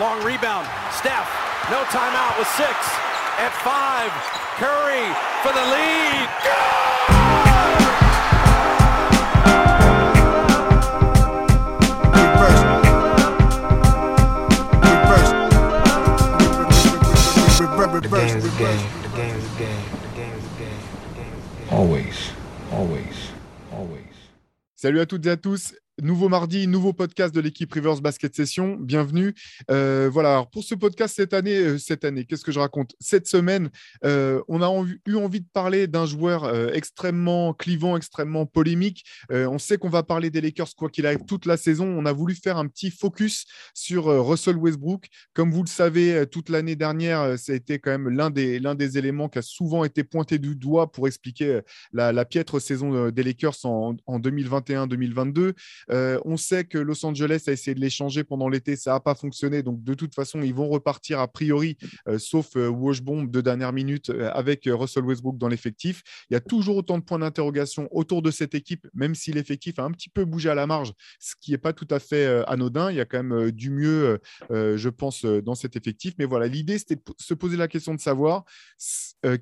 long rebound. Steph, no timeout with six. At five, Curry for the lead. The game is the game. The game is the game. The game is the game. The game is the game. Always, always, always. Salut à toutes et à tous. Nouveau mardi, nouveau podcast de l'équipe Rivers Basket Session. Bienvenue. Euh, voilà, pour ce podcast cette année, euh, cette année, qu'est-ce que je raconte? Cette semaine, euh, on a eu envie de parler d'un joueur extrêmement clivant, extrêmement polémique. On sait qu'on va parler des Lakers quoi qu'il arrive toute la saison. On a voulu faire un petit focus sur Russell Westbrook. Comme vous le savez, toute l'année dernière, ça a été quand même l'un des, éléments qui a souvent été pointé du doigt pour expliquer la, piètre saison des Lakers en 2021-2022. Euh, on sait que Los Angeles a essayé de l'échanger pendant l'été, ça n'a pas fonctionné. Donc, de toute façon, ils vont repartir a priori, euh, sauf euh, Washbomb de dernière minute euh, avec Russell Westbrook dans l'effectif. Il y a toujours autant de points d'interrogation autour de cette équipe, même si l'effectif a un petit peu bougé à la marge, ce qui n'est pas tout à fait anodin. Il y a quand même du mieux, je pense, dans cet effectif. Mais voilà, l'idée, c'était de se poser la question de savoir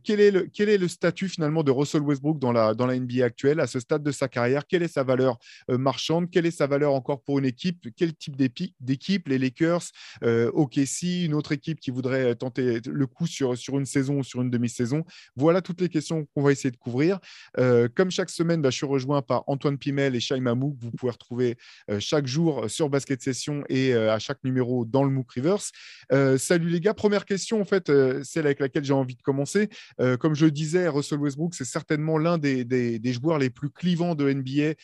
quel, est le, statut finalement de Russell Westbrook dans la, dans la NBA actuelle, à ce stade de sa carrière, quelle est sa valeur marchande, quelle est sa valeur encore pour une équipe, quel type d'équipe, les Lakers, euh, OKC, une autre équipe qui voudrait euh, tenter le coup sur, sur une saison ou sur une demi-saison. Voilà toutes les questions qu'on va essayer de couvrir. Euh, comme chaque semaine, bah, je suis rejoint par Antoine Pimel et Shai Mamou, vous pouvez retrouver euh, chaque jour sur Basket Session et à chaque numéro dans le MOOC Rivers. Euh, salut les gars, première question en fait, celle avec laquelle j'ai envie de commencer. Comme je le disais, Russell Westbrook, c'est certainement l'un des, des- joueurs les plus clivants de NBA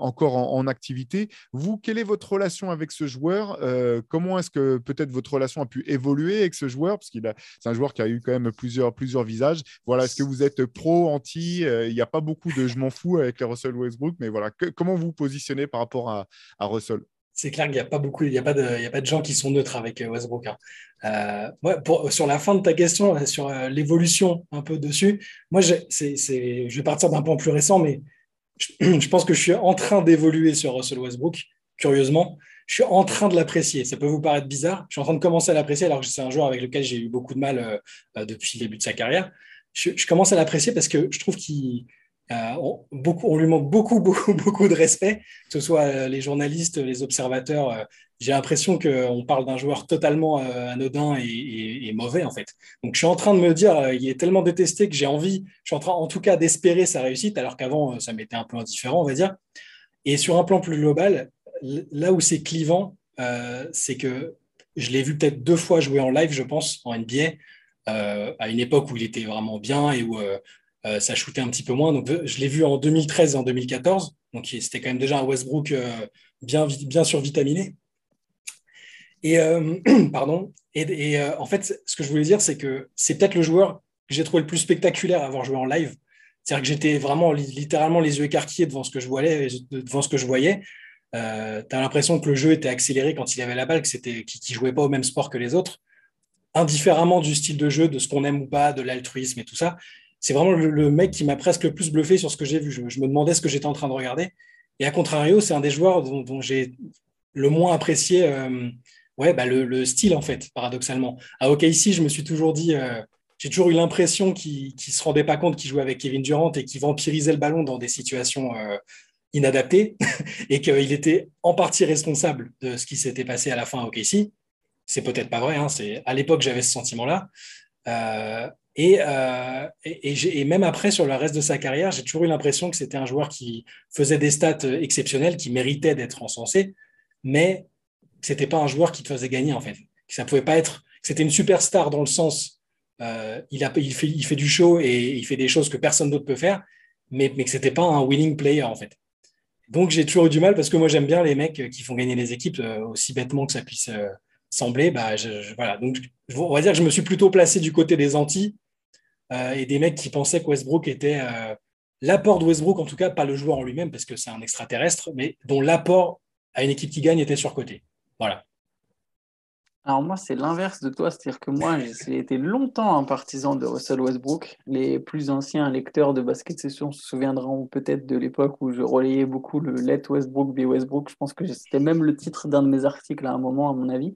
encore en, en activité. Vous, quelle est votre relation avec ce joueur Euh, Comment est-ce que peut-être votre relation a pu évoluer avec ce joueur? Parce qu'il a, c'est un joueur qui a eu quand même plusieurs, plusieurs visages. Voilà, est-ce que vous êtes pro, anti? Euh, Il n'y a pas beaucoup de je m'en fous avec les Russell Westbrook, mais voilà, comment vous vous positionnez par rapport à, Russell? C'est clair qu'il n'y a pas beaucoup, il n'y a, a pas de gens qui sont neutres avec euh, Westbrook. hein. Sur la fin de ta question, sur l'évolution un peu dessus, moi, je vais partir d'un point plus récent, mais je, pense que je suis en train d'évoluer sur Russell Westbrook, curieusement. Je suis en train de l'apprécier. Ça peut vous paraître bizarre. Je suis en train de commencer à l'apprécier alors que c'est un joueur avec lequel j'ai eu beaucoup de mal euh, euh, depuis le début de sa carrière. Je, je commence à l'apprécier parce que je trouve qu'il euh, on, lui manque beaucoup, beaucoup, beaucoup de respect, que ce soit euh, les journalistes, les observateurs. euh, j'ai l'impression qu'on parle d'un joueur totalement anodin et, mauvais, en fait. Donc, je suis en train de me dire, il est tellement détesté que j'ai envie, je suis en train, en tout cas, d'espérer sa réussite, alors qu'avant, ça m'était un peu indifférent, on va dire. Et sur un plan plus global, là où c'est clivant, c'est que je l'ai vu peut-être deux fois jouer en live, je pense, en NBA, à une époque où il était vraiment bien et où euh, ça shootait un petit peu moins. Donc, je l'ai vu en 2013 et en 2014. Donc, c'était quand même déjà un Westbrook euh, bien, bien survitaminé. Et, euh, pardon. Et, euh, en fait, ce que je voulais dire, c'est que c'est peut-être le joueur que j'ai trouvé le plus spectaculaire à avoir joué en live. C'est-à-dire que j'étais vraiment li- littéralement les yeux écarquillés devant ce que je voyais. Tu as l'impression que le jeu était accéléré quand il avait la balle, que c'était qu'il ne jouait pas au même sport que les autres, indifféremment du style de jeu, de ce qu'on aime ou pas, de l'altruisme et tout ça. C'est vraiment le, mec qui m'a presque le plus bluffé sur ce que j'ai vu. Je, me demandais ce que j'étais en train de regarder. Et à contrario, c'est un des joueurs dont, j'ai le moins apprécié euh, ouais, bah le, le, style, en fait, paradoxalement. À OKC, je me suis toujours dit, euh, j'ai toujours eu l'impression qu'il ne se rendait pas compte qu'il jouait avec Kevin Durant et qu'il vampirisait le ballon dans des situations euh, inadaptées et qu'il était en partie responsable de ce qui s'était passé à la fin à OKC. C'est peut-être pas vrai, hein, à l'époque, j'avais ce sentiment-là. Euh, et, euh, et, même après, sur le reste de sa carrière, j'ai toujours eu l'impression que c'était un joueur qui faisait des stats exceptionnelles, qui méritait d'être encensé, mais c'était pas un joueur qui te faisait gagner en fait. Ça pouvait pas être. C'était une superstar dans le sens, euh, il, a, il, fait, il fait du show et il fait des choses que personne d'autre peut faire, mais, mais que c'était pas un winning player en fait. Donc j'ai toujours eu du mal parce que moi j'aime bien les mecs qui font gagner les équipes euh, aussi bêtement que ça puisse euh, sembler. Bah, je, voilà. Donc on va dire que je me suis plutôt placé du côté des anti euh, et des mecs qui pensaient que Westbrook était euh, l'apport de Westbrook, en tout cas pas le joueur en lui-même parce que c'est un extraterrestre, mais dont l'apport à une équipe qui gagne était surcoté. Voilà. Alors moi, c'est l'inverse de toi, c'est-à-dire que moi, j'ai été longtemps un partisan de Russell Westbrook. Les plus anciens lecteurs de basket session se souviendront peut-être de l'époque où je relayais beaucoup le Let Westbrook be Westbrook. Je pense que c'était même le titre d'un de mes articles à un moment, à mon avis.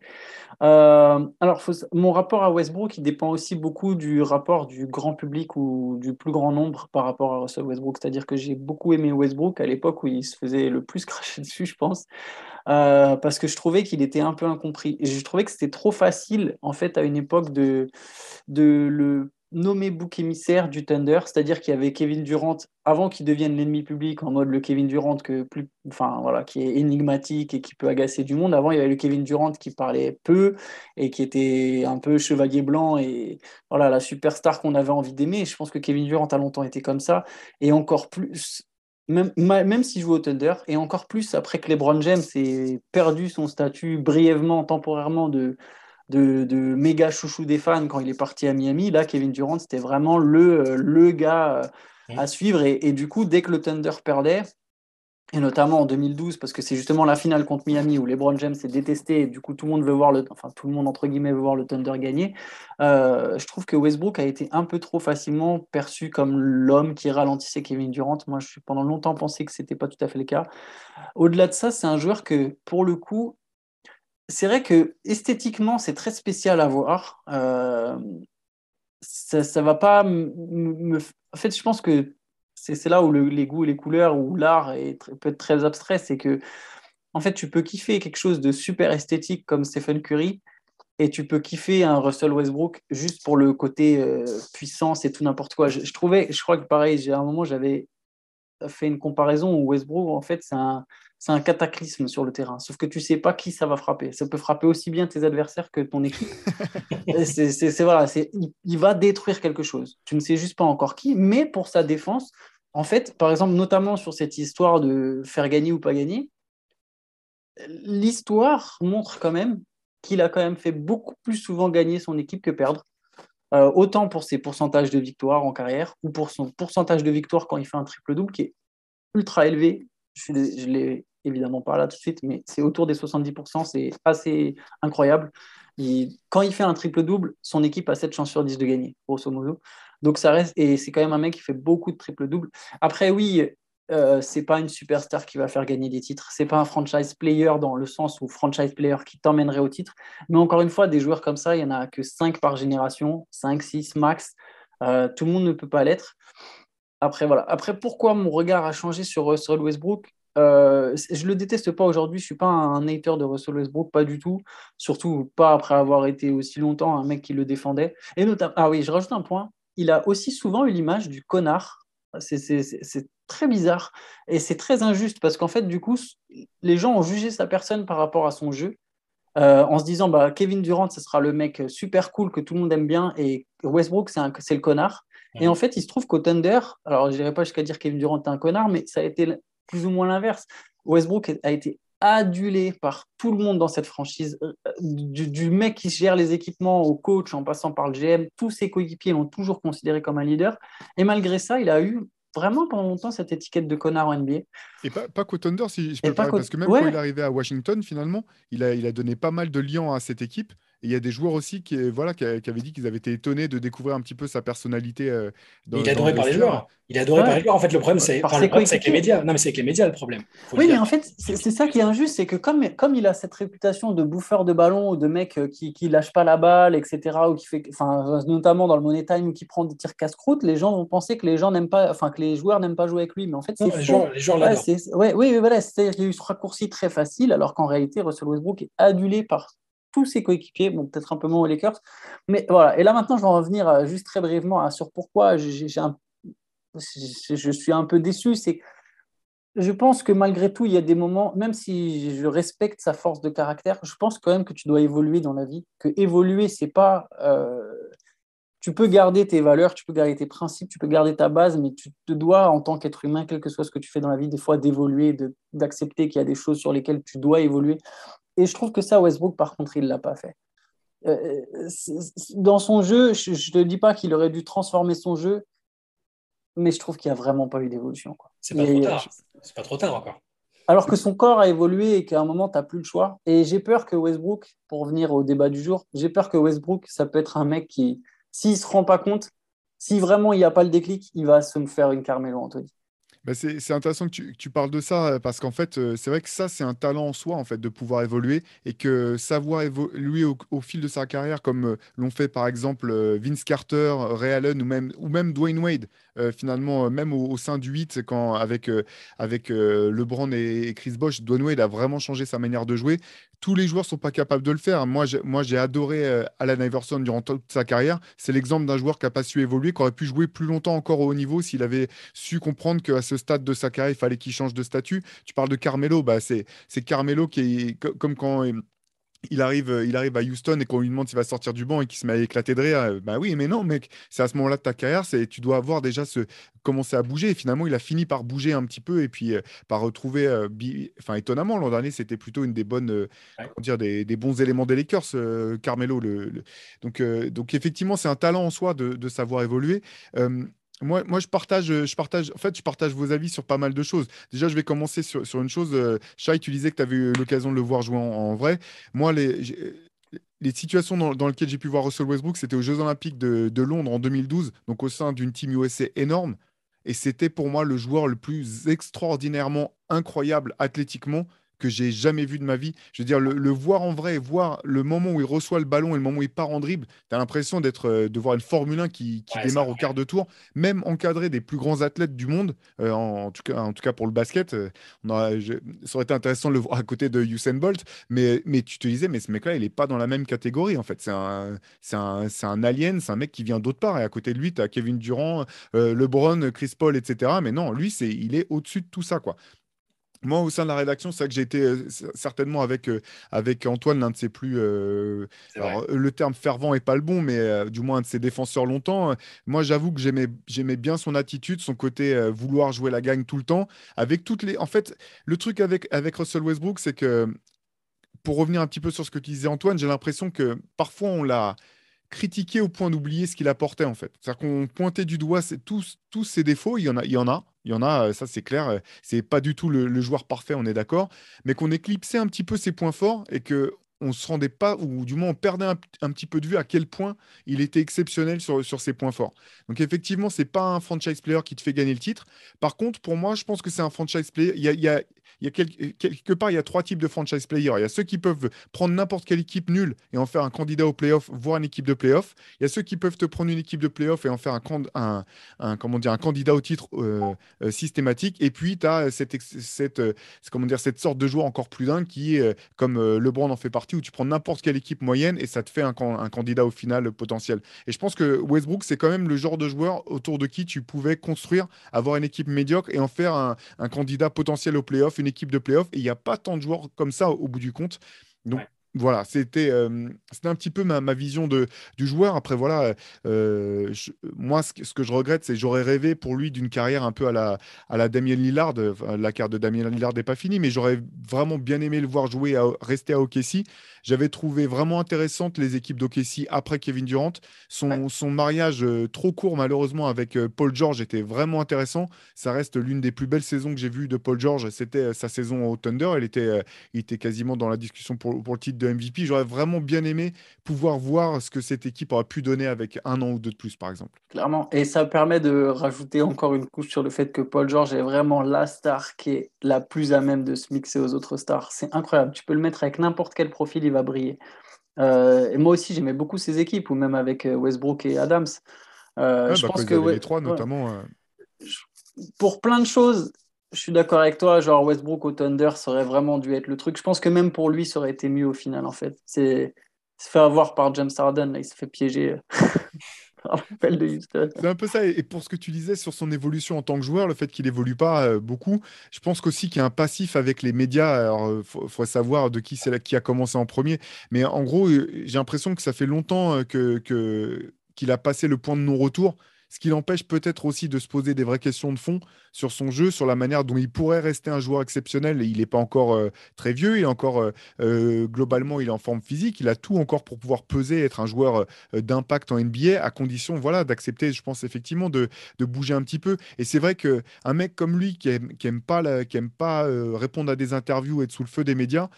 Euh, alors, mon rapport à Westbrook, il dépend aussi beaucoup du rapport du grand public ou du plus grand nombre par rapport à Russell Westbrook. C'est-à-dire que j'ai beaucoup aimé Westbrook à l'époque où il se faisait le plus cracher dessus, je pense. Euh, parce que je trouvais qu'il était un peu incompris. Je trouvais que c'était trop facile, en fait, à une époque de, de le nommer bouc émissaire du Thunder, c'est-à-dire qu'il y avait Kevin Durant avant qu'il devienne l'ennemi public en mode le Kevin Durant que plus, enfin voilà, qui est énigmatique et qui peut agacer du monde. Avant, il y avait le Kevin Durant qui parlait peu et qui était un peu chevalier blanc et voilà la superstar qu'on avait envie d'aimer. Je pense que Kevin Durant a longtemps été comme ça et encore plus même, même s'il joue au Thunder, et encore plus après que LeBron James ait perdu son statut brièvement, temporairement de, de, de, méga chouchou des fans quand il est parti à Miami, là, Kevin Durant, c'était vraiment le, le gars à suivre. Et, et, du coup, dès que le Thunder perdait, et notamment en 2012, parce que c'est justement la finale contre Miami où LeBron James est détesté et du coup tout le monde veut voir le, enfin tout le monde entre guillemets veut voir le Thunder gagner. Euh, je trouve que Westbrook a été un peu trop facilement perçu comme l'homme qui ralentissait Kevin Durant. Moi, je suis pendant longtemps pensé que c'était pas tout à fait le cas. Au-delà de ça, c'est un joueur que pour le coup, c'est vrai que esthétiquement c'est très spécial à voir. Euh, ça, ça va pas me... En fait, je pense que c'est là où les goûts, les couleurs, ou l'art peut être très abstrait, c'est que en fait, tu peux kiffer quelque chose de super esthétique comme Stephen Curry, et tu peux kiffer un Russell Westbrook juste pour le côté euh, puissance et tout n'importe quoi. Je, trouvais, je crois que pareil, à un moment, j'avais fait une comparaison où Westbrook, en fait, c'est un, cataclysme sur le terrain. Sauf que tu sais pas qui ça va frapper. Ça peut frapper aussi bien tes adversaires que ton équipe. c'est voilà, il, il, va détruire quelque chose. Tu ne sais juste pas encore qui, mais pour sa défense, en fait, par exemple, notamment sur cette histoire de faire gagner ou pas gagner, l'histoire montre quand même qu'il a quand même fait beaucoup plus souvent gagner son équipe que perdre. Euh, autant pour ses pourcentages de victoires en carrière ou pour son pourcentage de victoires quand il fait un triple-double qui est ultra élevé. Je ne l'ai évidemment pas là tout de suite, mais c'est autour des 70%, c'est assez incroyable. Quand il fait un triple-double, son équipe a 7 chances sur 10 de gagner, grosso modo. Donc ça reste, et c'est quand même un mec qui fait beaucoup de triple-double. Après, oui, euh, c'est pas une superstar qui va faire gagner des titres. C'est pas un franchise player dans le sens où franchise player qui t'emmènerait au titre. Mais encore une fois, des joueurs comme ça, il y en a que 5 par génération, 5, 6 max. Euh, tout le monde ne peut pas l'être. Après, voilà. Après, pourquoi mon regard a changé sur Russell Westbrook? Euh, je le déteste pas aujourd'hui, je suis pas un hater de Russell Westbrook, pas du tout. Surtout pas après avoir été aussi longtemps un mec qui le défendait. Et notamment, ah oui, je rajoute un point il a aussi souvent eu l'image du connard. C'est très bizarre et c'est très injuste parce qu'en fait, du coup, les gens ont jugé sa personne par rapport à son jeu euh, en se disant bah, Kevin Durant, ce sera le mec super cool que tout le monde aime bien et Westbrook, c'est le connard. Et en fait, il se trouve qu'au Thunder, alors je n'irai pas jusqu'à dire Kevin Durant est un connard, mais ça a été plus ou moins l'inverse. Westbrook a été adulé par tout le monde dans cette franchise, euh, du, mec qui gère les équipements au coach en passant par le GM, tous ses coéquipiers l'ont toujours considéré comme un leader. Et malgré ça, il a eu vraiment pendant longtemps cette étiquette de connard en NBA. Et pas, pas qu'au Thunder, si je peux pas parce que même quand il est arrivé à Washington, finalement, il a, il a donné pas mal de liens à cette équipe il y a des joueurs aussi qui, voilà, qui, avaient dit qu'ils avaient été étonnés de découvrir un petit peu sa personnalité. Euh, il est adoré par les joueurs. Il est adoré par les joueurs. En fait, le problème, c'est avec les médias. Non, mais c'est avec les médias le problème. Oui, mais en fait, c'est ça qui est injuste, c'est que comme, comme il a cette réputation de bouffeur de ballon ou de mec euh, qui, qui lâche pas la balle, etc., ou qui fait, enfin, notamment dans le money time ou qui prend des tirs casse-croûte, les gens vont penser que les gens n'aiment pas, enfin, que les joueurs n'aiment pas jouer avec lui. Mais en fait, c'est les joueurs, les joueurs ouais, oui, voilà, c'est-à-dire qu'il y a eu ce raccourci très facile, alors qu'en réalité, Russell Westbrook est adulé par tous ses coéquipiers, bon, peut-être un peu moins aux Lakers. Mais voilà, et là maintenant, je vais en revenir euh, juste très brièvement sur pourquoi j'ai je suis un peu déçu. C'est je pense que malgré tout, il y a des moments, même si je respecte sa force de caractère, je pense quand même que tu dois évoluer dans la vie. Que évoluer, c'est pas. Euh, tu peux garder tes valeurs, tu peux garder tes principes, tu peux garder ta base, mais tu te dois, en tant qu'être humain, quel que soit ce que tu fais dans la vie, des fois d'évoluer, d'accepter qu'il y a des choses sur lesquelles tu dois évoluer. Et je trouve que ça, Westbrook, par contre, il ne l'a pas fait. Euh, dans son jeu, je ne te dis pas qu'il aurait dû transformer son jeu, mais je trouve qu'il n'y a vraiment pas eu d'évolution. C'est pas trop tard. C'est pas trop tard encore. alors que son corps a évolué et qu'à un moment, tu n'as plus le choix. Et j'ai peur que Westbrook, pour venir au débat du jour, j'ai peur que Westbrook, ça peut être un mec qui, s'il ne se rend pas compte, si vraiment il n'y a pas le déclic, il va se me faire une Carmelo Anthony. Bah, c'est intéressant que tu, parles de ça euh, parce qu'en fait, euh, c'est vrai que ça, c'est un talent en soi, en fait, de pouvoir évoluer et que savoir évoluer au, fil de sa carrière, comme euh, l'ont fait par exemple Vince Carter, Ray Allen ou même, ou même Dwayne Wade, finalement, même au, sein du 8, quand avec, avec LeBron et, Chris Bosh, Dwayne Wade a vraiment changé sa manière de jouer tous les joueurs sont pas capables de le faire. Moi, j'ai adoré euh, Alan Iverson durant toute sa carrière. C'est l'exemple d'un joueur qui n'a pas su évoluer, qui aurait pu jouer plus longtemps encore au haut niveau s'il avait su comprendre qu'à ce stade de sa carrière, il fallait qu'il change de statut. Tu parles de Carmelo, bah, c'est Carmelo qui est comme quand il arrive, euh, il arrive à Houston et qu'on lui demande s'il va sortir du banc et qu'il se met à éclater de rire. Euh, bah oui, mais non, mec, c'est à ce moment-là de ta carrière, c'est tu dois avoir déjà ce, commencé à bouger. Et finalement, il a fini par bouger un petit peu et puis euh, par retrouver. enfin, étonnamment, l'an dernier, c'était plutôt une des bonnes, dire, des, bons éléments des Lakers, Carmelo. Le, Donc, donc, effectivement, c'est un talent en soi de, de savoir évoluer. Moi, moi, je partage, je partage, en fait, je partage vos avis sur pas mal de choses. Déjà, je vais commencer sur, sur une chose. Euh, Shai, tu disais que tu avais eu l'occasion de le voir jouer en, vrai. Moi, les, les situations dans, dans lesquelles j'ai pu voir Russell Westbrook, c'était aux Jeux Olympiques de, de, Londres en 2012, donc au sein d'une team USA énorme. Et c'était pour moi le joueur le plus extraordinairement incroyable athlétiquement que j'ai jamais vu de ma vie. Je veux dire, le, voir en vrai, voir le moment où il reçoit le ballon et le moment où il part en dribble, tu as l'impression d'être, euh, de voir une Formule 1 qui, démarre au quart de tour, même encadré des plus grands athlètes du monde, euh, en, tout cas, en tout cas pour le basket. Euh, on ça aurait été intéressant de le voir à côté de Usain Bolt, mais, mais tu te disais, mais ce mec-là, il n'est pas dans la même catégorie, en fait. C'est un, c'est un, un, alien, c'est un mec qui vient d'autre part, et à côté de lui, tu as Kevin Durant, LeBron, Chris Paul, etc. Mais non, lui, c'est, il est au-dessus de tout ça, quoi. Moi, au sein de la rédaction, c'est vrai que j'ai été euh, certainement avec, euh, avec Antoine, l'un de ses plus. Euh, le terme fervent n'est pas le bon, mais du moins un de ses défenseurs longtemps. Moi, j'avoue que j'aimais bien son attitude, son côté vouloir jouer la gagne tout le temps. Avec toutes les. En fait, le truc avec, avec Russell Westbrook, c'est que. Pour revenir un petit peu sur ce que tu disais, Antoine, j'ai l'impression que parfois on l'a critiqué au point d'oublier ce qu'il apportait en fait. C'est-à-dire qu'on pointait du doigt tous, tous ses défauts, il y en a, il y en a, il y en a, ça c'est clair, euh, c'est pas du tout le, joueur parfait, on est d'accord, mais qu'on éclipsait un petit peu ses points forts et que on se rendait pas, ou du moins on perdait un, petit peu de vue à quel point il était exceptionnel sur, sur ses points forts. Donc effectivement, c'est pas un franchise player qui te fait gagner le titre. Par contre, pour moi, je pense que c'est un franchise player. Il y a, quelque part, il y a trois types de franchise players. Il y a ceux qui peuvent prendre n'importe quelle équipe nulle et en faire un candidat au playoff, voire une équipe de playoff. Il y a ceux qui peuvent te prendre une équipe de playoff et en faire un, candidat au titre euh, euh, systématique. Et puis, tu as cette, cette, euh, cette sorte de joueur encore plus dingue qui comme LeBron en fait partie, où tu prends n'importe quelle équipe moyenne et ça te fait un, candidat au final potentiel. Et je pense que Westbrook, c'est quand même le genre de joueur autour de qui tu pouvais construire, avoir une équipe médiocre et en faire un, un candidat potentiel au playoff, une équipe de playoff. Et il n'y a pas tant de joueurs comme ça au, bout du compte. Donc, voilà, c'était euh, un petit peu ma, vision de, du joueur. Après, voilà, euh, moi, ce que, je regrette, c'est que j'aurais rêvé pour lui d'une carrière un peu à la, à la Damien Lillard. la carte de Damien Lillard n'est pas finie, mais j'aurais vraiment bien aimé le voir jouer, à, rester à OKC. J'avais trouvé vraiment intéressante les équipes d'OKC après Kevin Durant. Son, son mariage euh, trop court, malheureusement, avec Paul George était vraiment intéressant. Ça reste l'une des plus belles saisons que j'ai vues de Paul George. C'était sa saison au Thunder. Il était, il était quasiment dans la discussion pour, pour le titre de MVP. J'aurais vraiment bien aimé pouvoir voir ce que cette équipe aurait pu donner avec un an ou deux de plus, par exemple. Clairement. Et ça permet de rajouter encore une couche sur le fait que Paul George est vraiment la star qui est la plus à même de se mixer aux autres stars. C'est incroyable. Tu peux le mettre avec n'importe quel profil, il va briller. Euh, et moi aussi, j'aimais beaucoup ces équipes, ou même avec euh, Westbrook et Adams. Euh, je bah, pense que les trois, notamment. Pour plein de choses, je suis d'accord avec toi. Genre Westbrook au Thunder, ça aurait vraiment dû être le truc. Je pense que même pour lui, ça aurait été mieux au final, en fait. C'est se fait avoir par James Harden, il se fait piéger. C'est un peu ça. Et pour ce que tu disais sur son évolution en tant que joueur, le fait qu'il évolue pas euh, beaucoup, je pense qu'aussi qu'il y a un passif avec les médias. Alors, euh, faut, savoir de qui c'est qui a commencé en premier. Mais en gros, euh, j'ai l'impression que ça fait longtemps que qu'il a passé le point de non-retour ce qui l'empêche peut-être aussi de se poser des vraies questions de fond sur son jeu, sur la manière dont il pourrait rester un joueur exceptionnel. Il n'est pas encore euh, très vieux, il est encore euh, euh, globalement, il est en forme physique, il a tout encore pour pouvoir peser, être un joueur d'impact en NBA, à condition voilà, d'accepter, je pense effectivement, de, bouger un petit peu. Et c'est vrai qu'un mec comme lui qui n'aime pas, aime pas répondre à des interviews, être sous le feu des médias,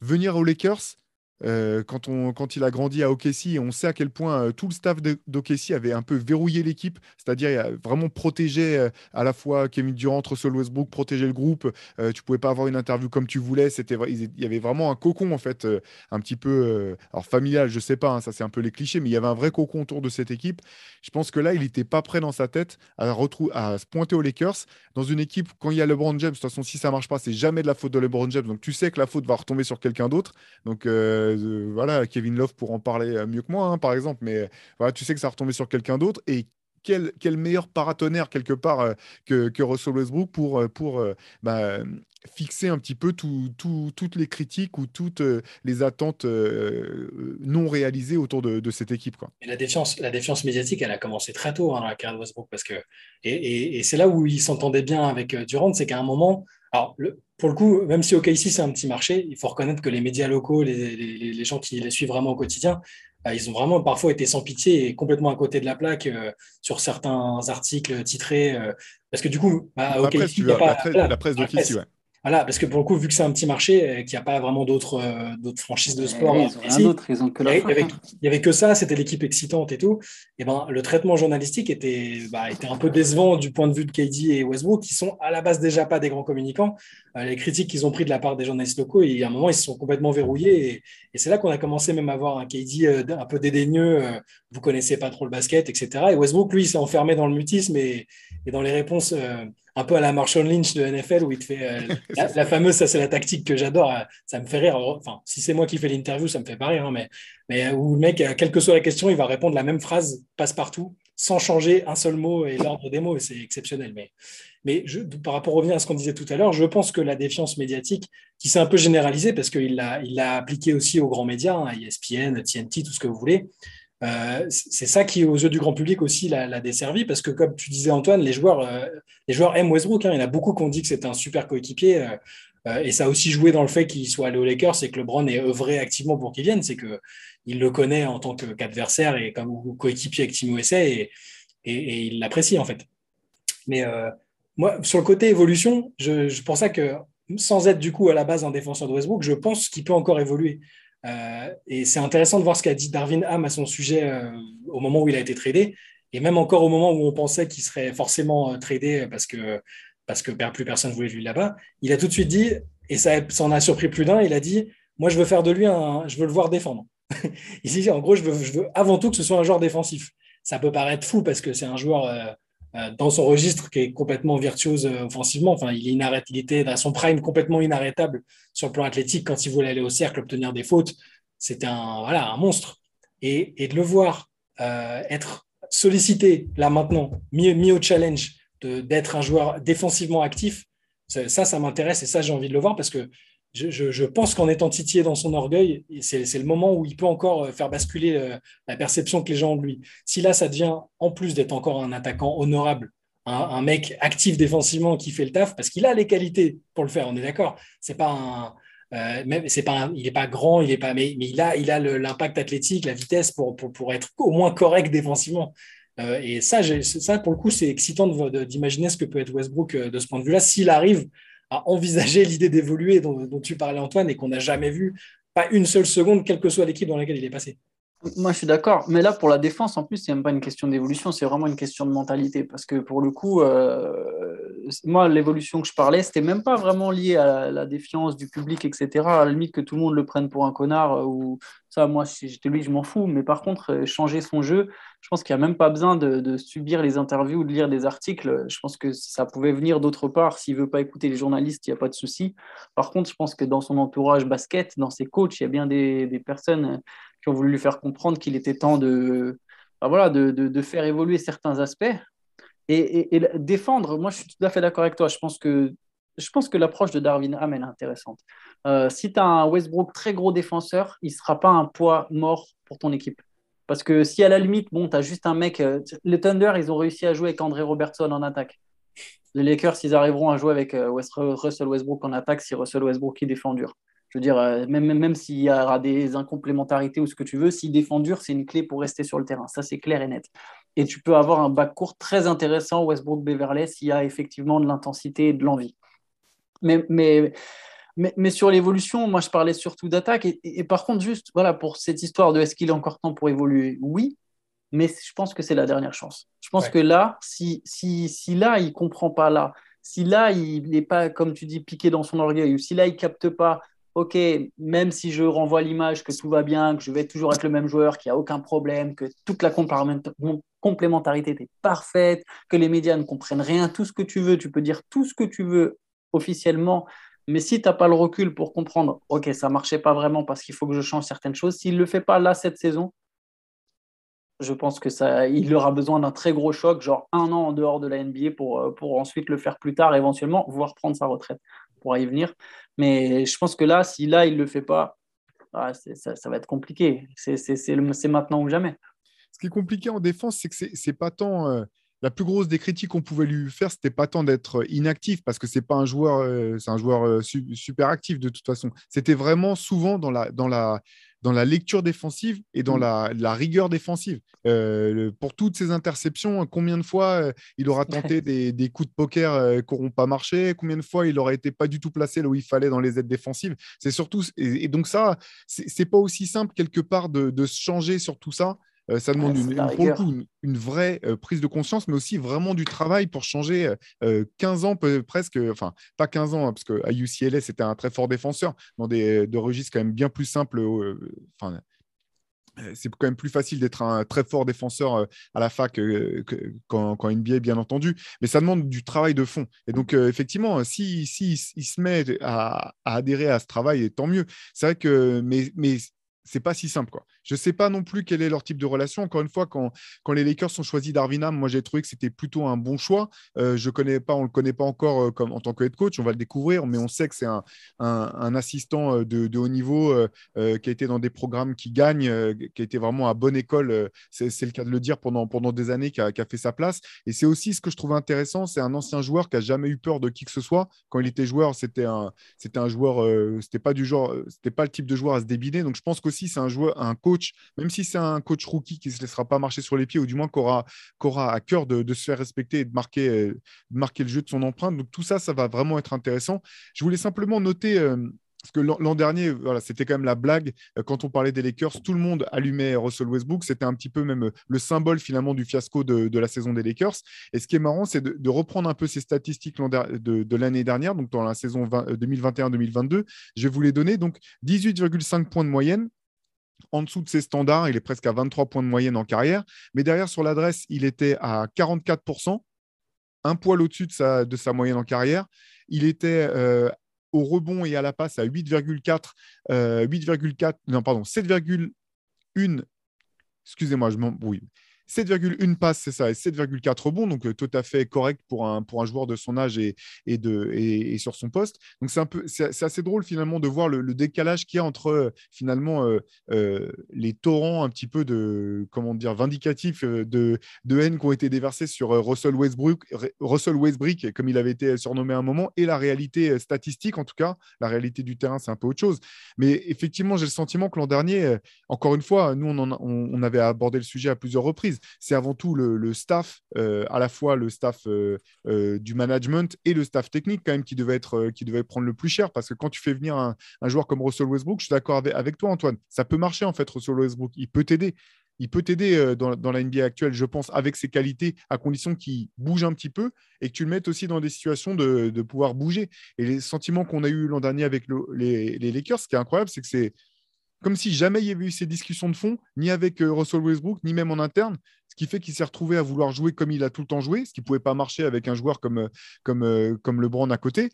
venir aux Lakers, euh, quand, on, quand il a grandi à OKC, on sait à quel point euh, tout le staff d'OKC avait un peu verrouillé l'équipe, c'est-à-dire vraiment protégé euh, à la fois Kevin Durant, Russell Westbrook, protéger le groupe. tu pouvais pas avoir une interview comme tu voulais. C'était, il y avait vraiment un cocon en fait, un petit peu, alors familial, je sais pas, hein, ça c'est un peu les clichés, mais il y avait un vrai cocon autour de cette équipe. Je pense que là, il n'était pas prêt dans sa tête à, à se pointer aux Lakers dans une équipe quand il y a LeBron James. De toute façon, si ça marche pas, c'est jamais de la faute de LeBron James. Donc tu sais que la faute va retomber sur quelqu'un d'autre. Donc voilà, Kevin Love pour en parler euh, mieux que moi, hein, par exemple, mais voilà, tu sais que ça retombé sur quelqu'un d'autre et quel, quel, meilleur paratonnerre quelque part euh, que, que, Russell Westbrook pour, euh, pour bah, fixer un petit peu toutes les critiques ou toutes les attentes non réalisées autour de, cette équipe. Quoi. La, défiance, la défiance médiatique, elle a commencé très tôt hein, dans la carrière de Westbrook parce que, et, et, c'est là où il s'entendait bien avec Durant, c'est qu'à un moment, alors le, pour le coup, même si OKC c'est un petit marché, il faut reconnaître que les médias locaux, les, gens qui les suivent vraiment au quotidien, bah, ils ont vraiment parfois été sans pitié et complètement à côté de la plaque euh, sur certains articles titrés. Euh, parce que du coup, bah, la, presse, il pas, la, presse, d'OKC, ouais. Voilà, parce que pour le coup, vu que c'est un petit marché, euh, qu'il n'y a pas vraiment d'autres euh, franchises de sport, ils ont que il n'y avait, que ça, c'était l'équipe excitante et tout. Et ben, le traitement journalistique était, bah, était un peu décevant du point de vue de KD et Westbrook, qui sont à la base déjà pas des grands communicants. Euh, les critiques qu'ils ont pris de la part des journalistes locaux, et à un moment, ils se sont complètement verrouillés. Et, et c'est là qu'on a commencé même à voir un KD un peu dédaigneux, vous connaissez pas trop le basket, etc. Et Westbrook, lui, il s'est enfermé dans le mutisme et, et dans les réponses un peu à la Marshall Lynch de NFL où il te fait euh, la, fameuse, ça c'est la tactique que j'adore, euh, ça me fait rire. Enfin, si c'est moi qui fais l'interview, ça me fait pas rire, hein, mais, mais euh, où le mec, quelle que soit la question, il va répondre la même phrase passe-partout sans changer un seul mot et l'ordre des mots, c'est exceptionnel. Mais, mais je, par rapport à revenir à ce qu'on disait tout à l'heure, je pense que la défiance médiatique, qui s'est un peu généralisée, parce qu'il l'a il l'a appliqué aussi aux grands médias, hein, ESPN, TNT, tout ce que vous voulez, euh, c'est ça qui, aux yeux du grand public aussi, l'a desservi, parce que comme tu disais Antoine, les joueurs, euh, les joueurs aiment Westbrook. Hein. il y en a beaucoup qui ont dit que c'était un super coéquipier, euh, et ça a aussi joué dans le fait qu'il soit allé aux Lakers, c'est que LeBron ait œuvré activement pour qu'il vienne, c'est que il le connaît en tant qu'adversaire et comme coéquipier avec Team USA, et, il l'apprécie en fait. Mais moi, sur le côté évolution, je, je pense que sans être du coup à la base un défenseur de Westbrook, je pense qu'il peut encore évoluer. Euh, et c'est intéressant de voir ce qu'a dit Darwin Ham à son sujet euh, au moment où il a été tradé, et même encore au moment où on pensait qu'il serait forcément euh, tradé parce que, parce que plus personne ne voulait lui là-bas. Il a tout de suite dit, et ça, en a surpris plus d'un, il a dit Moi, je veux faire de lui un. Je veux le voir défendre. Ici, en gros, je veux, avant tout que ce soit un joueur défensif. Ça peut paraître fou parce que c'est un joueur. Dans son registre qui est complètement virtuose offensivement. Enfin, il, il était dans son prime complètement inarrêtable sur le plan athlétique quand il voulait aller au cercle, obtenir des fautes. C'était un, voilà, un monstre. Et, et de le voir euh, être sollicité là maintenant, mis, mis au challenge d'être un joueur défensivement actif, ça, ça, m'intéresse et ça, j'ai envie de le voir parce que je, pense qu'en étant titillé dans son orgueil, c'est le moment où il peut encore faire basculer euh, la perception que les gens ont de lui. Si là, ça devient, en plus d'être encore un attaquant honorable, un, mec actif défensivement qui fait le taf parce qu'il a les qualités pour le faire. On est d'accord. C'est pas un, euh, il n'est pas grand, il est pas, mais, il a, l'impact athlétique, la vitesse pour, être au moins correct défensivement. Euh, et ça, pour le coup, c'est excitant d'imaginer ce que peut être Westbrook euh, de ce point de vue-là, s'il arrive à envisager l'idée d'évoluer dont, dont, tu parlais, Antoine, et qu'on n'a jamais vu, pas une seule seconde, quelle que soit l'équipe dans laquelle il est passé. Moi, je suis d'accord. Mais là, pour la défense, en plus, c'est même pas une question d'évolution, c'est vraiment une question de mentalité. Parce que pour le coup, euh, moi, l'évolution que je parlais, c'était même pas vraiment lié à la défiance du public, etc. À la limite que tout le monde le prenne pour un connard euh, ou ça, moi, si j'étais lui, je m'en fous. Mais par contre, euh, changer son jeu, je pense qu'il n'y a même pas besoin de, subir les interviews ou de lire des articles. Je pense que ça pouvait venir d'autre part. S'il veut pas écouter les journalistes, il n'y a pas de souci. Par contre, je pense que dans son entourage basket, dans ses coachs, il y a bien des personnes qui ont voulu lui faire comprendre qu'il était temps de, voilà, de, de, faire évoluer certains aspects. Et, défendre, moi je suis tout à fait d'accord avec toi. Je pense que, je pense que l'approche de Darwin Ham est intéressante. Euh, si tu as un Westbrook très gros défenseur, il ne sera pas un poids mort pour ton équipe. Parce que si à la limite, bon, tu as juste un mec. Euh, les Thunder, ils ont réussi à jouer avec André Robertson en attaque. Les Lakers, ils arriveront à jouer avec euh, Russell Westbrook en attaque si Russell Westbrook il défend dur. Je veux dire, euh, même, même s'il y aura des incomplémentarités ou ce que tu veux, s'il défend dur, c'est une clé pour rester sur le terrain. Ça, c'est clair et net. Et tu peux avoir un bac court très intéressant, Westbrook-Beverley, s'il y a effectivement de l'intensité et de l'envie. Mais, mais mais, sur l'évolution, moi, je parlais surtout d'attaque. Et, par contre, juste voilà, pour cette histoire de est-ce qu'il est encore temps pour évoluer? Oui, mais je pense que c'est la dernière chance. Je pense que là, si, si, si là, il ne comprend pas là, si là, il n'est pas, comme tu dis, piqué dans son orgueil, ou si là, il ne capte pas, OK, même si je renvoie l'image que tout va bien, que je vais toujours être le même joueur, qu'il n'y a aucun problème, que toute la complémentarité est parfaite, que les médias ne comprennent rien, tout ce que tu veux, tu peux dire tout ce que tu veux officiellement, mais si tu n'as pas le recul pour comprendre, OK, ça ne marchait pas vraiment parce qu'il faut que je change certaines choses, s'il ne le fait pas là cette saison, je pense que ça, il aura besoin d'un très gros choc, genre un an en dehors de la NBA pour, euh, pour ensuite le faire plus tard, éventuellement, voire prendre sa retraite pour y venir. Mais je pense que là, si là, il ne le fait pas, ah, ça, va être compliqué. C'est maintenant ou jamais. Ce qui est compliqué en défense, c'est que c'est pas tant. Euh, la plus grosse des critiques qu'on pouvait lui faire, c'était pas tant d'être inactif, parce que c'est pas un joueur, euh, c'est un joueur euh, super actif de toute façon. C'était vraiment souvent dans la, dans la, dans la lecture défensive et dans mm. la, rigueur défensive. Euh, pour toutes ces interceptions, combien de fois il aura tenté des, coups de poker qui n'auront pas marché? Combien de fois il n'aurait été pas du tout placé là où il fallait dans les aides défensives? C'est surtout et, donc ça, c'est pas aussi simple quelque part de, de se changer sur tout ça. Euh, ça demande une, une, vraie euh, prise de conscience, mais aussi vraiment du travail pour changer 15 euh, ans presque, enfin pas 15 ans, hein, parce qu'à UCLA, c'était un très fort défenseur, dans des de registres quand même bien plus simples. Enfin, c'est quand même plus facile d'être un très fort défenseur à la fac qu'en qu NBA, bien entendu, mais ça demande du travail de fond. Et donc, effectivement, si, si, il se met à, à, adhérer à ce travail, tant mieux. C'est vrai que, mais, mais c'est pas si simple. Quoi. Je ne sais pas non plus quel est leur type de relation. Encore une fois, quand, quand les Lakers ont choisi Darvinham, moi j'ai trouvé que c'était plutôt un bon choix. Euh, je connais pas, on ne le connaît pas encore euh, comme, en tant que head coach, on va le découvrir, mais on sait que c'est un, un, assistant euh, de, de, haut niveau qui a été dans des programmes qui gagnent, qui a été vraiment à bonne école, c'est, le cas de le dire, pendant, pendant des années, qui a, fait sa place. Et c'est aussi ce que je trouve intéressant, c'est un ancien joueur qui n'a jamais eu peur de qui que ce soit. Quand il était joueur, c'était un, un joueur, c'était pas du genre, pas le type de joueur à se débiner. Donc je pense qu'aussi c'est un joueur, un coach, même si c'est un coach rookie qui ne se laissera pas marcher sur les pieds, ou du moins qui aura, à cœur de, se faire respecter et de marquer, de marquer le jeu de son empreinte. Donc tout ça, ça va vraiment être intéressant. Je voulais simplement noter. Euh, parce que l'an dernier, voilà, c'était quand même la blague. Euh, quand on parlait des Lakers, tout le monde allumait Russell Westbrook. C'était un petit peu même le symbole finalement du fiasco de, la saison des Lakers. Et ce qui est marrant, c'est de, reprendre un peu ces statistiques de, l'année dernière, donc dans la saison 2021-2022. Euh, Je vais vous les donner. Donc 18,5 points de moyenne, en dessous de ses standards, il est presque à 23 points de moyenne en carrière. Mais derrière, sur l'adresse, il était à 44%, un poil au-dessus de sa, moyenne en carrière. Il était euh, au rebond et à la passe à 8,4, 8,4, euh, non, pardon, 7,1. Excusez-moi, je m'embrouille. 7,1 passes, c'est ça, et 7,4 rebonds, donc euh, tout à fait correct pour un, pour un joueur de son âge et, et, de, et, sur son poste. Donc c'est assez drôle finalement de voir le, décalage qu'il y a entre euh, finalement euh, les torrents un petit peu de, comment dire, vindicatifs de, de haine qui ont été déversés sur Russell Westbrook, Russell Westbrook, comme il avait été surnommé à un moment, et la réalité statistique en tout cas, la réalité du terrain, c'est un peu autre chose. Mais effectivement, j'ai le sentiment que l'an dernier, encore une fois, nous on, on avait abordé le sujet à plusieurs reprises c'est avant tout le, staff, euh, à la fois le staff euh, euh, du management et le staff technique quand même qui devait, être, qui devait prendre le plus cher parce que quand tu fais venir un, joueur comme Russell Westbrook, je suis d'accord avec, toi Antoine, ça peut marcher en fait Russell Westbrook, il peut t'aider. Il peut t'aider dans, la NBA actuelle, je pense, avec ses qualités, à condition qu'il bouge un petit peu et que tu le mettes aussi dans des situations de, pouvoir bouger. Et les sentiments qu'on a eu l'an dernier avec les, les Lakers, ce qui est incroyable, c'est que c'est comme si jamais il y avait eu ces discussions de fond, ni avec euh, Russell Westbrook, ni même en interne, ce qui fait qu'il s'est retrouvé à vouloir jouer comme il a tout le temps joué, ce qui ne pouvait pas marcher avec un joueur comme, euh, euh, comme LeBron à côté.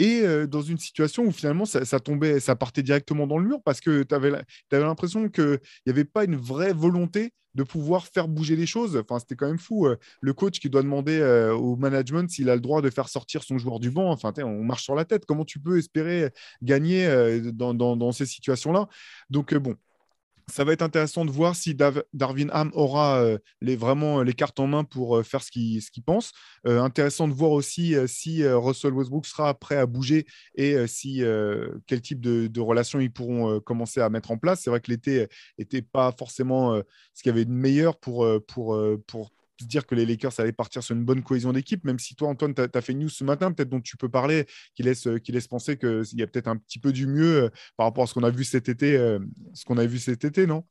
Et dans une situation où finalement ça, tombait, ça partait directement dans le mur parce que tu avais, l'impression qu'il n'y avait pas une vraie volonté de pouvoir faire bouger les choses. Enfin, c'était quand même fou. Le coach qui doit demander au management s'il a le droit de faire sortir son joueur du banc. Enfin, on marche sur la tête. Comment tu peux espérer gagner euh, dans, ces situations-là? Donc, bon, ça va être intéressant de voir si Darwin Ham aura euh, les, vraiment les cartes en main pour euh, faire ce qu'il ce pense. intéressant de voir aussi si Russell Westbrook sera prêt à bouger et si quel type de, de, relations ils pourront commencer à mettre en place. C'est vrai que l'été n'était pas forcément ce qu'il y avait de meilleur pour, pour, pour dire que les Lakers allaient partir sur une bonne cohésion d'équipe, même si toi, Antoine, tu as, fait une news ce matin, peut-être dont tu peux parler, qui laisse, qui laisse penser qu'il y a peut-être un petit peu du mieux euh, par rapport à ce qu'on a vu cet été, euh, ce qu'on a vu cet été, non?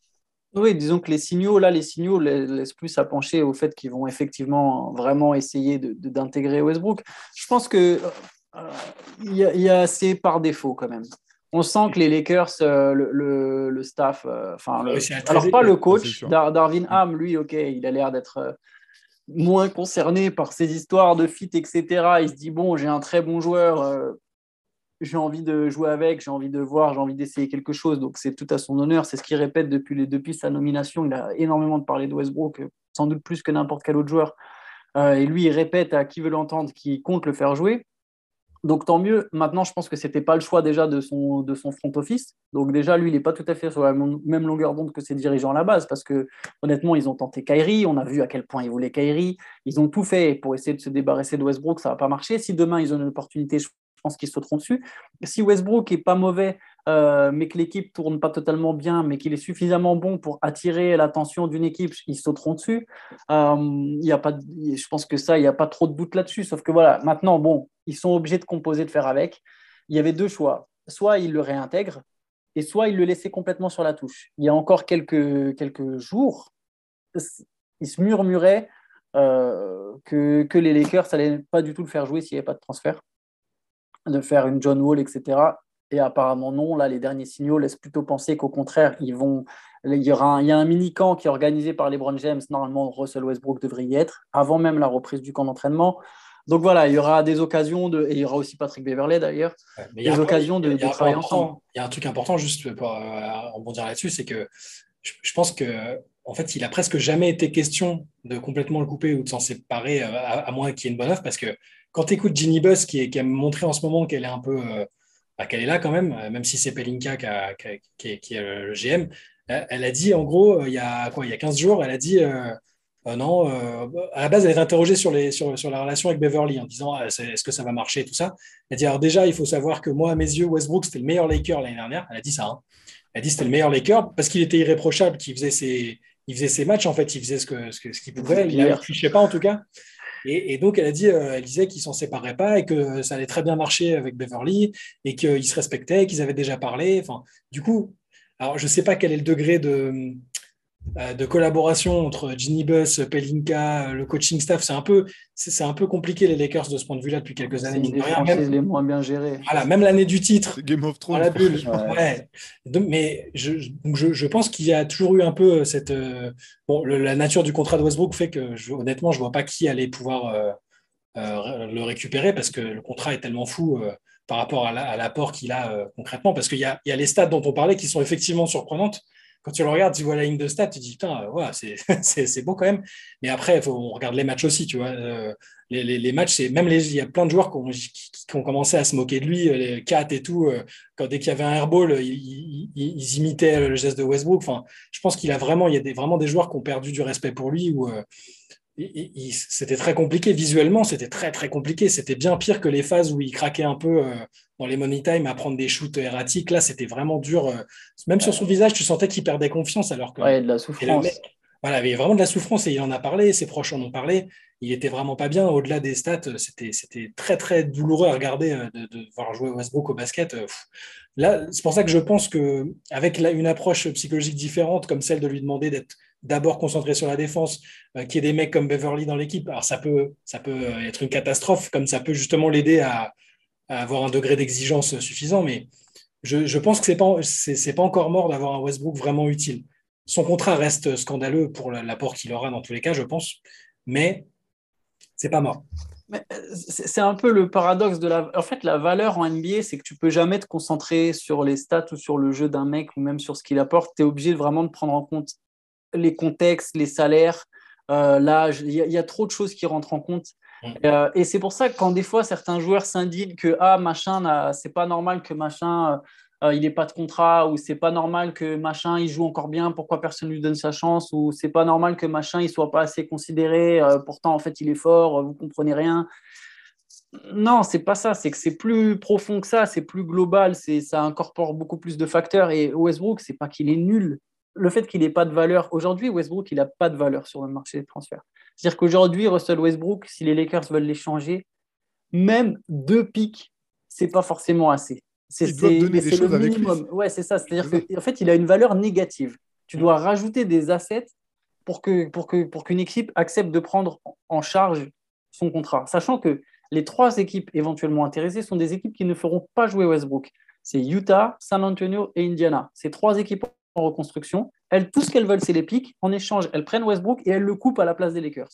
Oui, disons que les signaux, là, les signaux laissent plus à pencher au fait qu'ils vont effectivement vraiment essayer d'intégrer de, Westbrook. Je pense que euh, il y, a assez par défaut quand même. On sent que les Lakers, le, le, staff, enfin, alors pas le coach, Darwin Ham, lui, ok, il a l'air d'être moins concerné par ces histoires de fit, etc. Il se dit bon, j'ai un très bon joueur, euh, j'ai envie de jouer avec, j'ai envie de voir, j'ai envie d'essayer quelque chose. Donc c'est tout à son honneur. C'est ce qu'il répète depuis, depuis sa nomination. Il a énormément parlé de Westbrook, sans doute plus que n'importe quel autre joueur. Euh, et lui, il répète à qui veut l'entendre qu'il compte le faire jouer. Donc tant mieux. Maintenant, je pense que ce n'était pas le choix déjà de son, de son front office. Donc déjà, lui, il n'est pas tout à fait sur la même longueur d'onde que ses dirigeants à la base, parce que honnêtement, ils ont tenté Kyrie. On a vu à quel point ils voulaient Kyrie. Ils ont tout fait pour essayer de se débarrasser de Westbrook. Ça va pas marcher. Si demain ils ont une opportunité, je pense qu'ils sauteront dessus. Si Westbrook est pas mauvais, euh, mais que l'équipe tourne pas totalement bien, mais qu'il est suffisamment bon pour attirer l'attention d'une équipe, ils sauteront dessus. Euh, y a pas, je pense que ça, il n'y a pas trop de doute là-dessus. Sauf que voilà, maintenant, bon, ils sont obligés de composer, de faire avec. Il y avait deux choix. Soit ils le réintègrent, et soit ils le laissaient complètement sur la touche. Il y a encore quelques, quelques jours, il se murmurait euh, que, que, les Lakers n'allaient pas du tout le faire jouer s'il n'y avait pas de transfert, de faire une John Wall, etc. Et apparemment non, là les derniers signaux laissent plutôt penser qu'au contraire, ils vont, il y, aura un, il y a un mini camp qui est organisé par les LeBron James, normalement Russell Westbrook devrait y être, avant même la reprise du camp d'entraînement. Donc voilà, il y aura des occasions de, et il y aura aussi Patrick Beverley d'ailleurs, des occasions de, travailler ensemble. Il y a un truc important juste pour euh, rebondir là-dessus, c'est que je, pense que en fait, il a presque jamais été question de complètement le couper ou de s'en séparer, euh, à, moins qu'il y ait une bonne offre, parce que quand tu écoutes Ginny Buss, qui, qui, a montré en ce moment qu'elle est un peu euh, bah, qu'elle est là quand même, même si c'est Pelinka qui, qui, est, le GM, elle a dit en gros, il y a, quoi, il y a 15 jours, elle a dit euh, euh, non, euh, à la base, elle est interrogée sur, les, sur, sur, la relation avec Beverly en disant est-ce que ça va marcher, tout ça. Elle a dit alors déjà, il faut savoir que moi, à mes yeux, Westbrook, c'était le meilleur Laker l'année dernière. Elle a dit ça. Hein. Elle a dit c'était le meilleur Laker parce qu'il était irréprochable, qu'il faisait ses, il faisait ses matchs, en fait, il faisait ce qu'il ce, ce qu'il pouvait. Il ne trichait pas, en tout cas. Et, donc, elle a dit, euh, elle disait qu'ils s'en séparaient pas et que ça allait très bien marcher avec Beverly et qu'ils se respectaient, qu'ils avaient déjà parlé. Enfin, du coup, alors je ne sais pas quel est le degré de, de collaboration entre Ginny Buss, Pelinka, le coaching staff, c'est un peu, c'est un peu compliqué les Lakers de ce point de vue-là depuis quelques années. C'est les les moins bien gérés. Voilà, même l'année du titre. Game of Thrones. La bulle. mais je, je, je pense qu'il y a toujours eu un peu cette. Euh, bon, la nature du contrat de Westbrook fait que honnêtement, je vois pas qui allait pouvoir euh, le récupérer parce que le contrat est tellement fou. par rapport à l'apport qu'il a concrètement, parce qu'il y, y a les stats dont on parlait qui sont effectivement surprenantes quand tu le regardes, tu vois la ligne de stats, tu te dis, putain, ouais, c'est beau quand même. Mais après, faut, on regarde les matchs aussi, tu vois. Euh, les, les, matchs, même il y a plein de joueurs qui ont, commencé à se moquer de lui, euh, les Cat et tout. Euh, quand, dès qu'il y avait un airball, ils, ils, imitaient le geste de Westbrook. Enfin, je pense qu'il a vraiment, il y a des, vraiment des joueurs qui ont perdu du respect pour lui ou c'était très compliqué visuellement, c'était très très compliqué. C'était bien pire que les phases où il craquait un peu euh, dans les money time à prendre des shoots erratiques. Là, c'était vraiment dur. Euh, même sur son visage, tu sentais qu'il perdait confiance alors que. Ouais, de la souffrance. voilà, il y avait vraiment de la souffrance et il en a parlé. Ses proches en ont parlé. Il était vraiment pas bien. Au-delà des stats, c'était c'était très très douloureux à regarder euh, de, voir jouer Westbrook au basket. Là, c'est pour ça que je pense que avec une approche psychologique différente, comme celle de lui demander d'être d'abord concentré sur la défense, euh, qu'il y ait des mecs comme Beverly dans l'équipe, alors ça peut, ça peut être une catastrophe, comme ça peut justement l'aider à, avoir un degré d'exigence suffisant. Mais je, pense que ce n'est pas, pas encore mort d'avoir un Westbrook vraiment utile. Son contrat reste scandaleux pour l'apport qu'il aura dans tous les cas, je pense, mais c'est pas mort. Euh, c'est un peu le paradoxe de la. En fait, la valeur en NBA, c'est que tu peux jamais te concentrer sur les stats ou sur le jeu d'un mec ou même sur ce qu'il apporte. Tu es obligé vraiment de prendre en compte les contextes, les salaires, euh, l'âge, il y, a trop de choses qui rentrent en compte. Mm. Euh, et c'est pour ça que quand des fois certains joueurs s'indignent que ah machin, c'est pas normal que machin euh, il n'est pas de contrat, ou c'est pas normal que machin il joue encore bien, pourquoi personne lui donne sa chance, ou c'est pas normal que machin il soit pas assez considéré, pourtant en fait il est fort, vous comprenez rien. Non, c'est pas ça, c'est que c'est plus profond que ça, c'est plus global, c'est ça incorpore beaucoup plus de facteurs. Et Westbrook, c'est pas qu'il est nul. Le fait qu'il n'ait pas de valeur, aujourd'hui, Westbrook, il n'a pas de valeur sur le marché des transferts. C'est-à-dire qu'aujourd'hui, Russell Westbrook, si les Lakers veulent l'échanger, même deux pics, c'est pas forcément assez. C'est le minimum. Ouais, c'est ça. C'est-à-dire qu'en fait, il a une valeur négative. Tu dois rajouter des assets pour que pour que pour qu'une équipe accepte de prendre en charge son contrat, sachant que les trois équipes éventuellement intéressées sont des équipes qui ne feront pas jouer Westbrook. C'est Utah, San Antonio et Indiana. Ces trois équipes en reconstruction. Elles, tout ce qu'elles veulent, c'est les pics. En échange, elles prennent Westbrook et elles le coupent à la place des Lakers.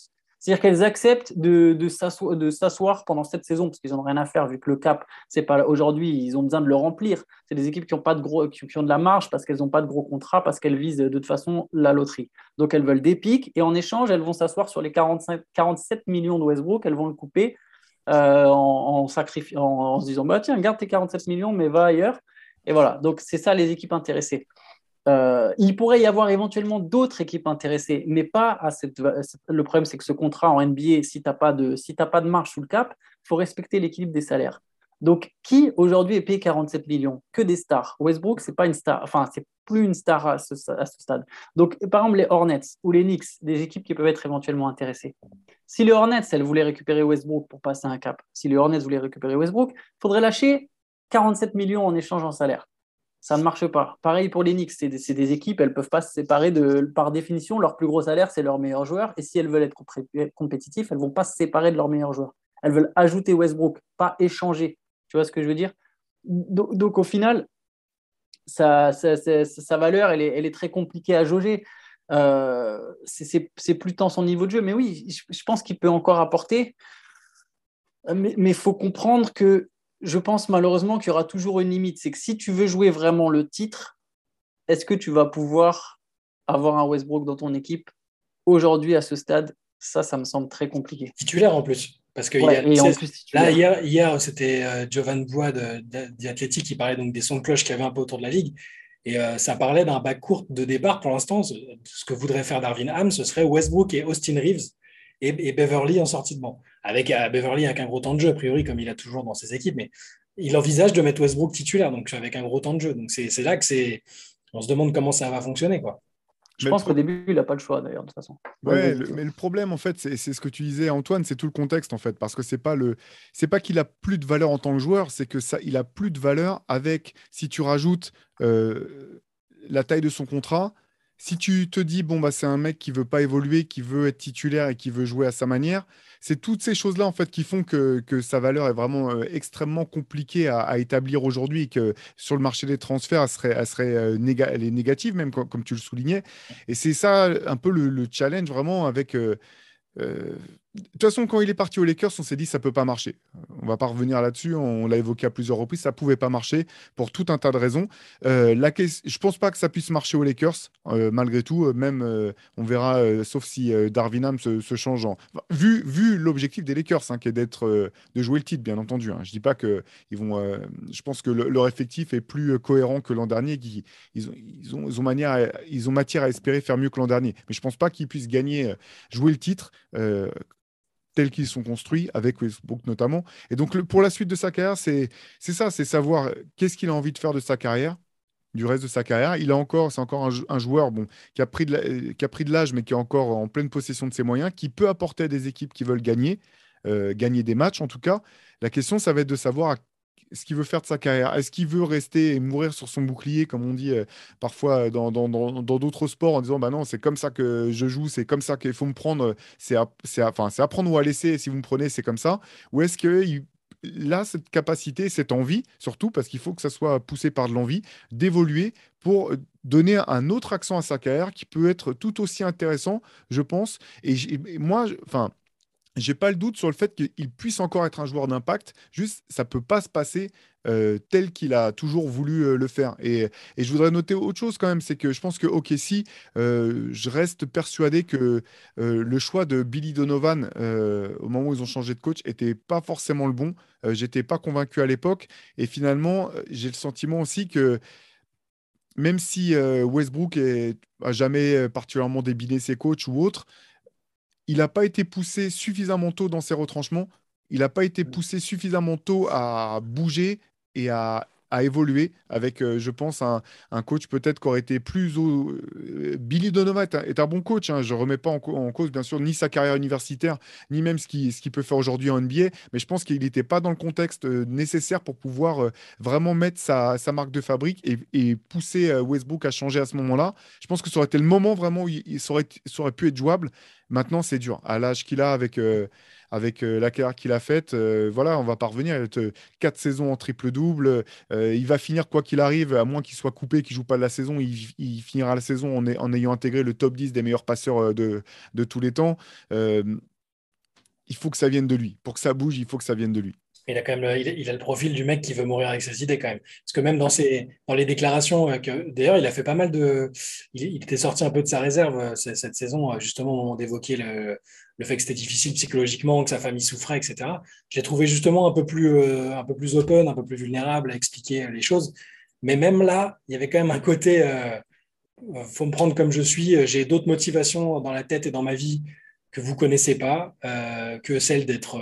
C'est-à-dire qu'elles acceptent de, s'asseoir pendant cette saison parce qu'ils n'ont rien à faire vu que le cap, c'est pas aujourd'hui, ils ont besoin de le remplir. C'est des équipes qui ont pas de gros, qui, ont de la marge parce qu'elles n'ont pas de gros contrats parce qu'elles visent de toute façon la loterie. Donc elles veulent des pics et en échange, elles vont s'asseoir sur les 45, 47 millions de Westbrook. Elles vont le couper euh, en, sacrifiant, en, se disant bah, tiens, garde tes 47 millions, mais va ailleurs. Et voilà, donc c'est ça les équipes intéressées. Euh, il pourrait y avoir éventuellement d'autres équipes intéressées, mais pas à cette. Le problème, c'est que ce contrat en NBA, si tu n'as pas, de, si pas de marge sous le cap, il faut respecter l'équilibre des salaires. Donc, qui aujourd'hui est payé 47 millions? Que des stars. Westbrook, c'est pas une star, enfin, c'est plus une star à ce, à ce, stade. Donc, par exemple, les Hornets ou les Knicks, des équipes qui peuvent être éventuellement intéressées. Si les Hornets, elles voulaient récupérer Westbrook pour passer un cap, si les Hornets voulaient récupérer Westbrook, il faudrait lâcher 47 millions en échange en salaire. Ça ne marche pas. Pareil pour les Knicks, c'est des, équipes, elles ne peuvent pas se séparer de, par définition, leur plus gros salaire, c'est leur meilleur joueur. Et si elles veulent être compétitifs, elles ne vont pas se séparer de leur meilleur joueur. Elles veulent ajouter Westbrook, pas échanger. Tu vois ce que je veux dire? Donc, au final, sa, valeur, elle est, très compliquée à jauger. Euh, c'est plus tant son niveau de jeu, mais oui, je, pense qu'il peut encore apporter. Mais il faut comprendre que je pense malheureusement qu'il y aura toujours une limite. C'est que si tu veux jouer vraiment le titre, est-ce que tu vas pouvoir avoir un Westbrook dans ton équipe aujourd'hui à ce stade? Ça, ça me semble très compliqué. Titulaire en plus. Parce que là, hier, hier c'était euh, Jovan Bois d'Athletic qui parlait donc des sons de cloche qu'il y avait un peu autour de la ligue. Et euh, ça parlait d'un bac court de départ. Pour l'instant, ce, que voudrait faire Darwin Ham, ce serait Westbrook et Austin Reeves et, Beverly en sortie de banc. Avec euh, Beverly avec un gros temps de jeu, a priori, comme il a toujours dans ses équipes. Mais il envisage de mettre Westbrook titulaire, donc avec un gros temps de jeu. Donc c'est là que c'est. On se demande comment ça va fonctionner. quoi. Je pense qu'au début, il n'a pas le choix d'ailleurs, de toute façon. Ouais, mais le problème, en fait, c'est ce que tu disais, Antoine, c'est tout le contexte, en fait. Parce que c'est pas le, c'est pas qu'il a plus de valeur en tant que joueur, c'est que ça, il a plus de valeur avec, si tu rajoutes euh, la taille de son contrat, si tu te dis, bon, bah, c'est un mec qui veut pas évoluer, qui veut être titulaire et qui veut jouer à sa manière, c'est toutes ces choses-là en fait qui font que, sa valeur est vraiment euh, extrêmement compliquée à, établir aujourd'hui et que sur le marché des transferts, elle serait, elle serait euh, elle est négative même comme, tu le soulignais. Et c'est ça un peu le, challenge vraiment avec euh, de toute façon, quand il est parti aux Lakers, on s'est dit ça peut pas marcher. On va pas revenir là-dessus. On l'a évoqué à plusieurs reprises. Ça pouvait pas marcher pour tout un tas de raisons. Euh, la je pense pas que ça puisse marcher aux Lakers euh, malgré tout. Euh, même on verra, sauf si Darwin se, se, change. En... vu vu l'objectif des Lakers, hein, qui est d'être de jouer le titre, bien entendu. Hein. Je dis pas que ils vont. je pense que leur effectif est plus cohérent que l'an dernier. Ils, ils, ont, ils, ont, manière ils ont matière à espérer faire mieux que l'an dernier. Mais je pense pas qu'ils puissent gagner, jouer le titre tels qu'ils sont construits, avec Facebook notamment. Et donc, pour la suite de sa carrière, c'est ça, c'est savoir qu'est-ce qu'il a envie de faire de sa carrière, du reste de sa carrière. Il a encore, c'est encore un, joueur qui a pris de l'âge, mais qui est encore en pleine possession de ses moyens, qui peut apporter à des équipes qui veulent gagner, euh, gagner des matchs en tout cas. La question, ça va être de savoir à ce qu'il veut faire de sa carrière? Est-ce qu'il veut rester et mourir sur son bouclier, comme on dit euh, parfois dans d'autres sports, en disant bah non, c'est comme ça que je joue, c'est comme ça qu'il faut me prendre, c'est enfin, à prendre ou à laisser, si vous me prenez, c'est comme ça Ou est-ce qu'il a cette capacité, cette envie, surtout parce qu'il faut que ça soit poussé par de l'envie, d'évoluer pour donner un autre accent à sa carrière qui peut être tout aussi intéressant, je pense. Et, moi, enfin j'ai pas le doute sur le fait qu'il puisse encore être un joueur d'impact. Juste, ça peut pas se passer euh, tel qu'il a toujours voulu euh, le faire. Et, je voudrais noter autre chose quand même, c'est que je pense que OKC, euh, je reste persuadé que le choix de Billy Donovan au moment où ils ont changé de coach était pas forcément le bon. J'étais pas convaincu à l'époque. Et finalement, j'ai le sentiment aussi que même si Westbrook n'a jamais particulièrement débiné ses coachs ou autres, il n'a pas été poussé suffisamment tôt dans ses retranchements. Il n'a pas été mm. poussé suffisamment tôt à bouger et à à évoluer avec, euh, je pense, un, coach peut-être qui aurait été plus. Euh, Billy Donovan est un, bon coach. Hein. Je ne remets pas en, cause, bien sûr, ni sa carrière universitaire, ni même ce qu'il ce peut faire aujourd'hui en NBA. Mais je pense qu'il n'était pas dans le contexte euh, nécessaire pour pouvoir vraiment mettre sa, marque de fabrique et, pousser Westbrook à changer à ce moment-là. Je pense que ça aurait été le moment vraiment où il, ça, aurait, pu être jouable. Maintenant, c'est dur. À l'âge qu'il a, avec, avec euh, la carrière qu'il a faite, euh, voilà, on va parvenir. Il quatre saisons en triple-double. Euh, il va finir, quoi qu'il arrive, à moins qu'il soit coupé, qu'il ne joue pas de la saison, il, finira la saison en, en, ayant intégré le top 10 des meilleurs passeurs de, de tous les temps. il faut que ça vienne de lui. Pour que ça bouge, il faut que ça vienne de lui. Il a quand même il, a le profil du mec qui veut mourir avec ses idées quand même. Parce que même dans, ses, dans les déclarations, d'ailleurs, il a fait pas mal de. Il, était sorti un peu de sa réserve cette saison, justement au moment d'évoquer le, le fait que c'était difficile psychologiquement, que sa famille souffrait, etc. J'ai trouvé justement un peu plus, euh, un peu plus open, un peu plus vulnérable à expliquer les choses. Mais même là, il y avait quand même un côté, euh, euh faut me prendre comme je suis. J'ai d'autres motivations dans la tête et dans ma vie que vous connaissez pas, euh, que celle d'être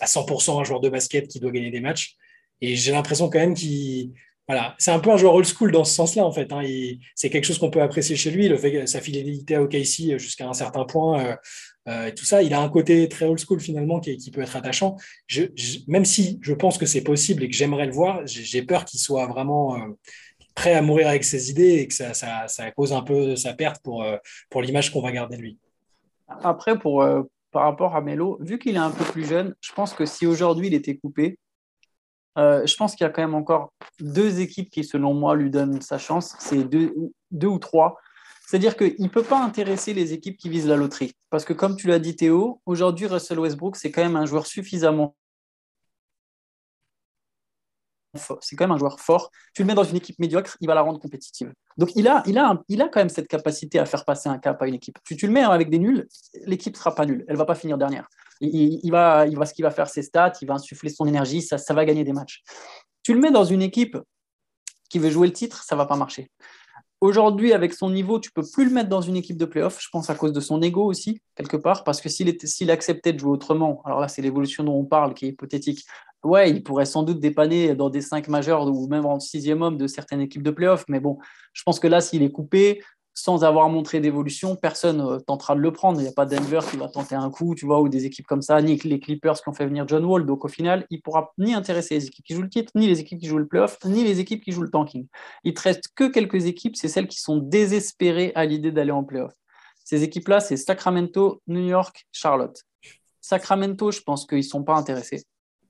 à 100% un joueur de basket qui doit gagner des matchs. Et j'ai l'impression quand même qu'il voilà, c'est un peu un joueur old school dans ce sens-là, en fait. Hein. C'est quelque chose qu'on peut apprécier chez lui, le fait sa fidélité à OKC jusqu'à un certain point, euh, et tout ça. Il a un côté très old school finalement qui, peut être attachant. Même si je pense que c'est possible et que j'aimerais le voir, j'ai peur qu'il soit vraiment euh, prêt à mourir avec ses idées et que ça, ça, cause un peu sa perte euh, pour l'image qu'on va garder de lui. Après, pour, par rapport à Melo, vu qu'il est un peu plus jeune, je pense que si aujourd'hui il était coupé, je pense qu'il y a quand même encore deux équipes qui, selon moi, lui donnent sa chance. C'est deux, deux ou trois. C'est-à-dire qu'il ne peut pas intéresser les équipes qui visent la loterie. Parce que comme tu l'as dit Théo, aujourd'hui Russell Westbrook, c'est quand même un joueur suffisamment c'est quand même un joueur fort. Tu le mets dans une équipe médiocre, il va la rendre compétitive. Donc il a, il a, il a quand même cette capacité à faire passer un cap à une équipe. Tu, le mets avec des nuls, l'équipe sera pas nulle, elle va pas finir dernière. Il, va, il va, ce qu'il va faire ses stats, il va insuffler son énergie, ça, ça va gagner des matchs. Tu le mets dans une équipe qui veut jouer le titre, ça va pas marcher. Aujourd'hui, avec son niveau, tu peux plus le mettre dans une équipe de playoff, je pense à cause de son ego aussi, quelque part, parce que s'il acceptait de jouer autrement, alors là, c'est l'évolution dont on parle, qui est hypothétique, ouais, il pourrait sans doute dépanner dans des cinq majeurs ou même en sixième homme de certaines équipes de playoff, mais bon, je pense que là, s'il est coupé, sans avoir montré d'évolution, personne ne euh, tentera de le prendre. Il n'y a pas Denver qui va tenter un coup, tu vois, ou des équipes comme ça, ni les Clippers qui ont fait venir John Wall. Donc au final, il ne pourra ni intéresser les équipes qui jouent le titre, ni les équipes qui jouent le playoff, ni les équipes qui jouent le tanking. Il te reste que quelques équipes, c'est celles qui sont désespérées à l'idée d'aller en playoff. Ces équipes-là, c'est Sacramento, New York, Charlotte. Sacramento, je pense qu'ils ne sont pas intéressés.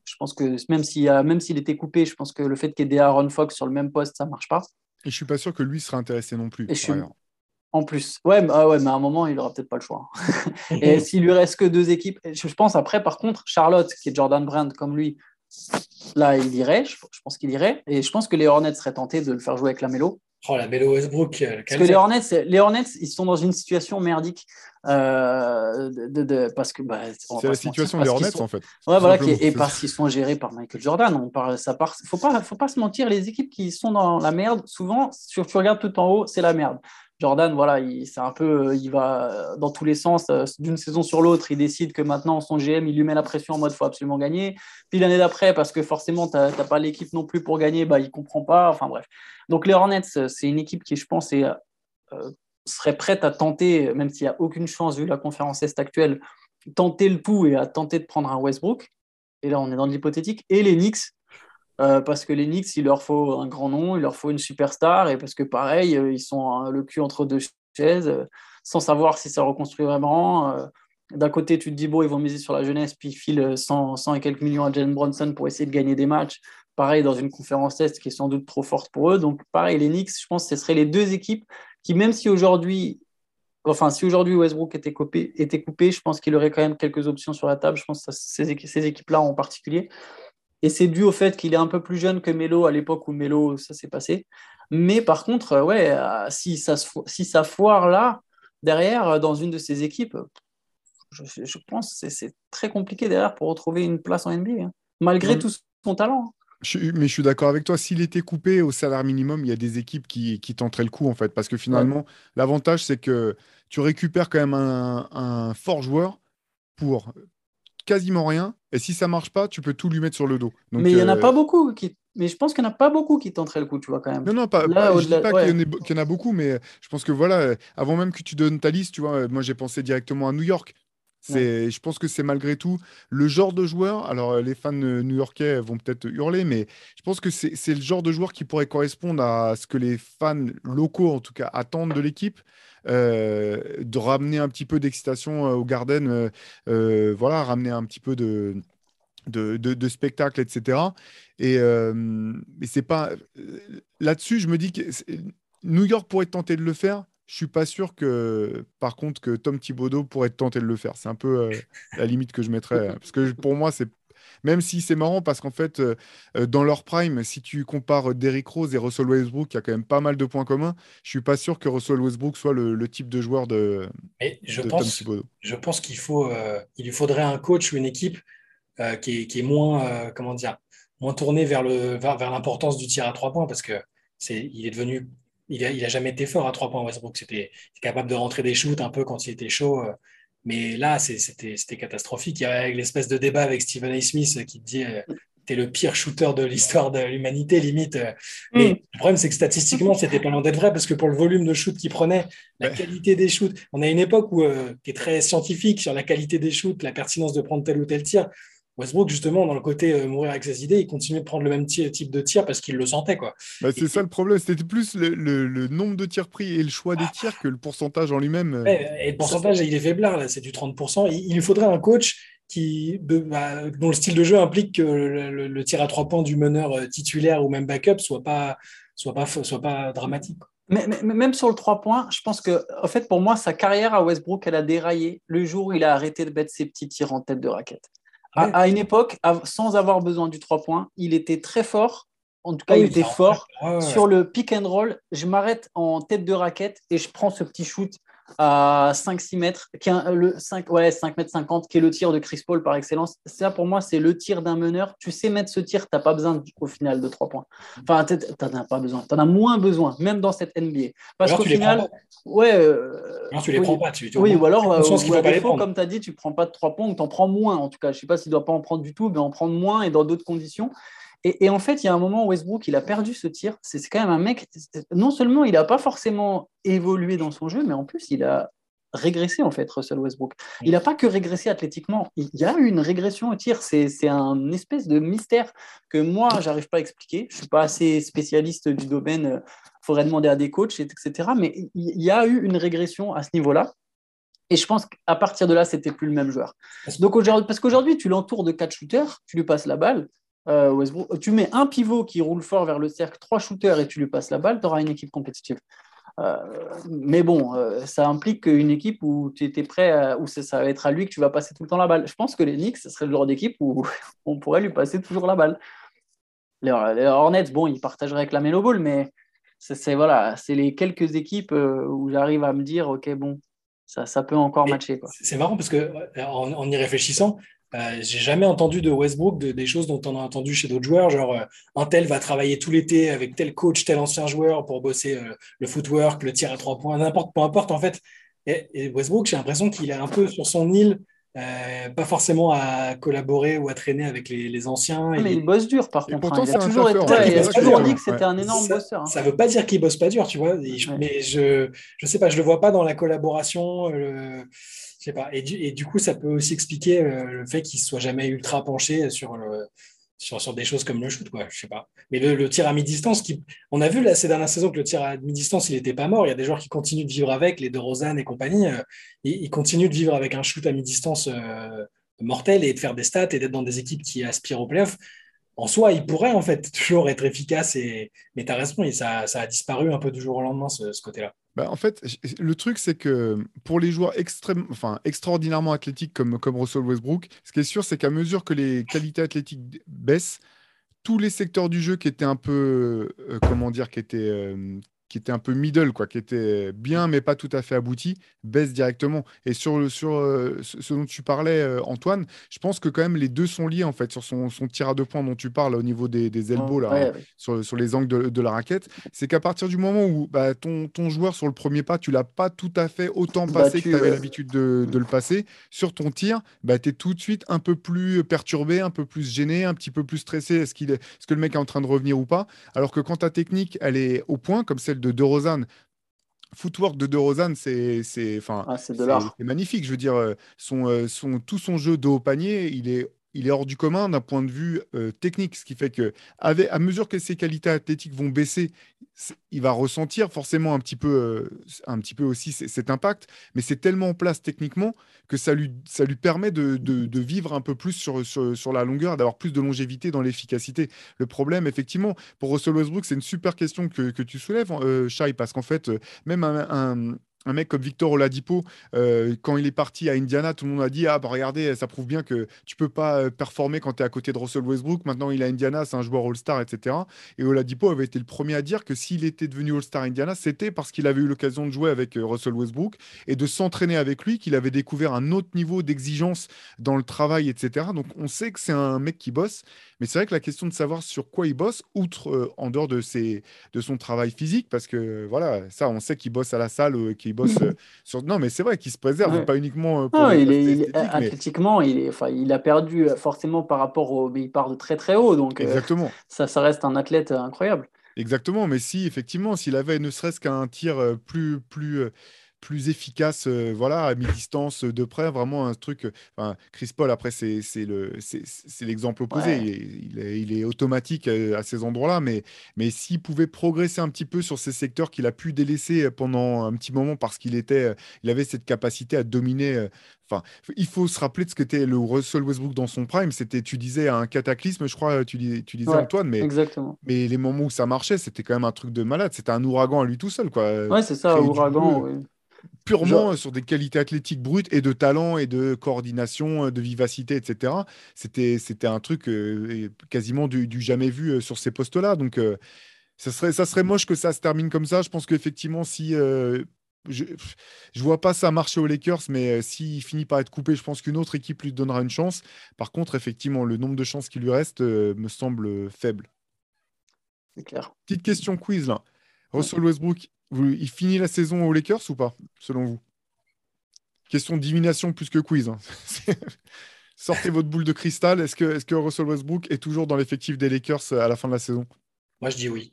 Je pense que même s'il même s'il était coupé, je pense que le fait qu'il y ait Aaron Fox sur le même poste, ça ne marche pas. Et je ne suis pas sûr que lui sera intéressé non plus. En plus, ouais, mais, ah ouais, mais à un moment, il n'aura peut-être pas le choix. et s'il lui reste que deux équipes, je pense après, par contre, Charlotte, qui est Jordan Brand comme lui, là, il irait, je, pense qu'il irait. Et je pense que les Hornets seraient tentés de le faire jouer avec la Mélo. Oh, la Mélo Westbrook. Euh, parce que les Hornets, les Hornets, ils sont dans une situation merdique. Euh, de, parce que bah, c'est la situation des Hornets en fait. Ouais, voilà, et parce qu'ils sont gérés par Michael Jordan. On parle, ça part. Faut pas, faut pas se mentir. Les équipes qui sont dans la merde, souvent, si tu regardes tout en haut, c'est la merde. Jordan, voilà, il, c'est un peu, euh, il va dans tous les sens euh, d'une saison sur l'autre. Il décide que maintenant, son GM, il lui met la pression en mode faut absolument gagner. Puis l'année d'après, parce que forcément, tu n'as pas l'équipe non plus pour gagner, bah, il comprend pas. Enfin bref. Donc les Hornets, c'est une équipe qui, je pense, est, euh, serait prête à tenter, même s'il n'y a aucune chance vu la conférence Est actuelle, tenter le tout et à tenter de prendre un Westbrook. Et là, on est dans l'hypothétique. Et les Knicks, euh, parce que les Knicks, il leur faut un grand nom, il leur faut une superstar, et parce que pareil, euh, ils sont le cul entre deux chaises, euh, sans savoir si ça reconstruit vraiment. D'un côté, tu te dis, bon, ils vont miser sur la jeunesse, puis ils filent 100, 100 et quelques millions à Jalen Bronson pour essayer de gagner des matchs. Pareil, dans une conférence Est qui est sans doute trop forte pour eux. Donc, pareil, les Knicks, je pense que ce seraient les deux équipes qui, même si aujourd'hui, enfin, si aujourd'hui Westbrook était coupé, était coupé, je pense qu'il aurait quand même quelques options sur la table. Je pense que ces, équipes-là en particulier. Et c'est dû au fait qu'il est un peu plus jeune que Melo à l'époque où Melo, ça s'est passé. Mais par contre, ouais, euh, si ça, si ça foire là, derrière, euh, dans une de ces équipes, je, pense que c'est très compliqué derrière pour retrouver une place en NBA, hein. malgré tout son talent. Hein. mais je suis d'accord avec toi. S'il était coupé au salaire minimum, il y a des équipes qui, qui tenteraient le coup, en fait. Parce que finalement, l'avantage, c'est que tu récupères quand même un, fort joueur pour quasiment rien. Et si ça marche pas, tu peux tout lui mettre sur le dos. mais il n'y en a euh, pas beaucoup qui. Mais je pense qu'il n'y en a pas beaucoup qui tenteraient le coup, tu vois, quand même. Non, non, pas, je dis pas qu'il y, en a beaucoup, mais je pense que voilà, avant même que tu donnes ta liste, tu vois, moi j'ai pensé directement à New York. C'est, Je pense que c'est malgré tout le genre de joueur. Alors, les fans new-yorkais vont peut-être hurler, mais je pense que c'est, le genre de joueur qui pourrait correspondre à ce que les fans locaux, en tout cas, attendent de l'équipe. Euh, de ramener un petit peu d'excitation euh, au Garden, euh, voilà, ramener un petit peu de, spectacle, etc. Et, c'est pas là-dessus, je me dis que New York pourrait tenter de le faire. Je suis pas sûr que, par contre, que Tom Thibodeau pourrait tenter de le faire. C'est un peu la limite que je mettrais, parce que pour moi, c'est même si c'est marrant parce qu'en fait, euh, euh, dans leur prime, si tu compares euh, Derrick Rose et Russell Westbrook, il y a quand même pas mal de points communs. Je suis pas sûr que Russell Westbrook soit le, type de joueur de, je pense, Je pense qu'il faut, il lui faudrait un coach ou une équipe qui, est, moins, comment dire, moins tournée vers le, vers, l'importance du tir à trois points parce que c'est, il est devenu, il a, il a jamais été fort à trois points. Westbrook, c'était capable de rentrer des shoots un peu quand il était chaud. Mais là, c'était catastrophique. Il y a l'espèce de débat avec Stephen A. Smith qui dit euh, es le pire shooter de l'histoire de l'humanité, limite. Mm. Mais le problème, c'est que statistiquement, c'était pas loin d'être vrai parce que pour le volume de shoot qu'il prenait, la qualité des shoots, on a une époque où, euh, qui est très scientifique sur la qualité des shoots, la pertinence de prendre tel ou tel tir. Westbrook, justement, dans le côté euh, mourir avec ses idées, il continuait de prendre le même type de tir parce qu'il le sentait. quoi. Bah, c'est ça le problème. C'était plus le, nombre de tirs pris et le choix des tirs que le pourcentage en lui-même. Euh. et le pourcentage, il est faiblard, là, c'est du 30%. Il, lui faudrait un coach qui, bah, dont le style de jeu implique que le, tir à trois points du meneur euh, titulaire ou même backup soit pas, soit pas, soit pas dramatique. Mais, même sur le 3 points, je pense que, en fait, pour moi, sa carrière à Westbrook, elle a déraillé le jour où il a arrêté de mettre ses petits tirs en tête de raquette. À, une époque, sans avoir besoin du 3 points, il était très fort. En tout cas, il était fort. Sur le pick and roll, je m'arrête en tête de raquette et je prends ce petit shoot à 5-6 mètres, qui est le 5, ouais, 5 mètres 50, qui est le tir de Chris Paul par excellence. Ça, pour moi, c'est le tir d'un meneur. Tu sais mettre ce tir, tu n'as pas besoin au final de 3 points. Enfin, tu n'en as pas besoin. Tu en as moins besoin, même dans cette NBA. Parce qu'au final, ouais. Euh, tu les prends pas. Tu, oui, ou alors, euh, comme tu as dit, tu prends pas de 3 points ou tu en prends moins. En tout cas, je ne sais pas s'il ne doit pas en prendre du tout, mais en prendre moins et dans d'autres conditions. Et, en fait, il y a un moment où Westbrook, il a perdu ce tir. C'est quand même un mec, non seulement il n'a pas forcément évolué dans son jeu, mais en plus, il a régressé, en fait, Russell Westbrook. Il n'a pas que régressé athlétiquement, il y a eu une régression au tir. C'est un espèce de mystère que moi, j'arrive pas à expliquer. Je ne suis pas assez spécialiste du domaine. Il faudrait demander à des coachs, etc. Mais il y a eu une régression à ce niveau-là. Et je pense qu'à partir de là, c'était plus le même joueur. Donc parce qu'aujourd'hui, tu l'entoures de quatre shooters, tu lui passes la balle, euh, tu mets un pivot qui roule fort vers le cercle, trois shooters et tu lui passes la balle, tu auras une équipe compétitive. Euh, mais bon, euh, ça implique une équipe où tu étais prêt, où ça, va être à lui que tu vas passer tout le temps la balle. Je pense que les Knicks, ce serait le genre d'équipe où on pourrait lui passer toujours la balle. Les, Hornets, bon, ils partageraient avec la Melo Ball, mais c'est voilà, c'est les quelques équipes où j'arrive à me dire, ok, bon, ça, ça peut encore matcher. C'est marrant parce que en y réfléchissant, euh, j'ai jamais entendu de Westbrook des choses dont on a entendu chez d'autres joueurs, genre euh, un tel va travailler tout l'été avec tel coach, tel ancien joueur pour bosser euh, le footwork, le tir à trois points, n'importe, peu importe en fait. Et, Westbrook, j'ai l'impression qu'il est un peu sur son île, pas forcément à collaborer ou à traîner avec les, anciens. Ah, mais il bosse dur par contre. Hein. Il a toujours, été, il a toujours dit que c'était un énorme bosseur. Hein. Ça ne veut pas dire qu'il bosse pas dur, tu vois. Mais je ne sais pas, je le vois pas dans la collaboration. Le pas. Et du, coup, ça peut aussi expliquer euh, le fait qu'il soit jamais ultra penché sur, sur, des choses comme le shoot, quoi. Je sais pas. Mais le, tir à mi-distance, qui... on a vu là, ces dernières saisons que le tir à mi-distance, il n'était pas mort. Il y a des joueurs qui continuent de vivre avec, les de Rosanne et compagnie. Euh, ils, continuent de vivre avec un shoot à mi-distance euh, mortel et de faire des stats et d'être dans des équipes qui aspirent au playoff. En soi, il pourrait en fait toujours être efficace. Mais tu as raison, ça, ça, a disparu un peu du jour au lendemain, ce, côté-là. Bah, en fait, le truc, c'est que pour les joueurs extraordinairement athlétiques comme, comme Russell Westbrook, ce qui est sûr, c'est qu'à mesure que les qualités athlétiques baissent, tous les secteurs du jeu qui étaient un peu, euh, comment dire, qui étaient, euh, qui était un peu middle, quoi, qui était bien mais pas tout à fait abouti, baisse directement. Et sur, sur euh, ce dont tu parlais, euh, Antoine, je pense que quand même les deux sont liés en fait sur son, son tir à deux points dont tu parles au niveau des, des elbows, là, Sur, sur, les angles de, de la raquette. C'est qu'à partir du moment où bah, ton, ton, joueur sur le premier pas, tu l'as pas tout à fait autant passé que tu avais l'habitude de, de, le passer, sur ton tir, bah, tu es tout de suite un peu plus perturbé, un peu plus gêné, un petit peu plus stressé. Est-ce qu'il est, est que le mec est en train de revenir ou pas? Alors que quand ta technique, elle est au point, comme celle de De Rozan. Footwork de De Rozan, c'est ah, magnifique. Je veux dire, euh, son, euh, son, tout son jeu de haut panier, il est il est hors du commun d'un point de vue euh, technique, ce qui fait que à mesure que ses qualités athlétiques vont baisser, il va ressentir forcément un petit peu, euh, un petit peu aussi cet impact, mais c'est tellement en place techniquement que ça lui, ça lui permet de, vivre un peu plus sur, sur, la longueur, d'avoir plus de longévité dans l'efficacité. Le problème, effectivement, pour Russell Westbrook, c'est une super question que, que tu soulèves, euh, parce qu'en fait, même un un mec comme Victor Oladipo, euh, quand il est parti à Indiana, tout le monde a dit Ah, bah regardez, ça prouve bien que tu peux pas euh, performer quand tu es à côté de Russell Westbrook. Maintenant, il est à Indiana, c'est un joueur All-Star, etc. Et Oladipo avait été le premier à dire que s'il était devenu All-Star Indiana, c'était parce qu'il avait eu l'occasion de jouer avec euh, Russell Westbrook et de s'entraîner avec lui, qu'il avait découvert un autre niveau d'exigence dans le travail, etc. Donc, on sait que c'est un mec qui bosse. Mais c'est vrai que la question de savoir sur quoi il bosse, outre en dehors de, ses, de son travail physique, parce que voilà, ça, on sait qu'il bosse à la salle, qu'il bosse euh, sur. Non, mais c'est vrai qu'il se préserve, pas uniquement euh, pour. Non, il est, athlétiquement, il, est, enfin, il a perdu euh, forcément par rapport au. Mais il part de très très haut, donc Exactement. ça, ça reste un athlète incroyable. Exactement, mais si effectivement, s'il avait ne serait-ce qu'un tir plus, plus, plus efficace, euh, voilà, à mi-distance de près, vraiment un truc. Enfin, Chris Paul, après, c'est le c'est l'exemple opposé. Il, est, il, est, automatique euh, à ces endroits-là, mais, mais s'il pouvait progresser un petit peu sur ces secteurs qu'il a pu délaisser pendant un petit moment parce qu'il était, il avait cette capacité à dominer. Enfin, il faut se rappeler de ce que était le Russell Westbrook dans son prime. C'était, tu disais, un cataclysme, je crois, tu, tu disais Antoine, mais, exactement. mais les moments où ça marchait, c'était quand même un truc de malade. C'était un ouragan à lui tout seul, quoi. Ouais, c'est ça, ouragan. Oui purement sur des qualités athlétiques brutes et de talent et de coordination, de vivacité, etc. C'était, c'était un truc euh, quasiment du, jamais vu euh, sur ces postes-là. Donc, euh, ça, serait, ça serait moche que ça se termine comme ça. Je pense qu'effectivement, si. je ne vois pas ça marcher aux Lakers, mais s'il finit par être coupé, je pense qu'une autre équipe lui donnera une chance. Par contre, effectivement, le nombre de chances qui lui reste me semble faible. C'est clair. Petite question quiz là. Russell Westbrook, il finit la saison aux Lakers ou pas, selon vous? Question d'élimination plus que quiz. Hein. Sortez votre boule de cristal. Est-ce que, est que Russell Westbrook est toujours dans l'effectif des Lakers à la fin de la saison? Moi, je dis oui.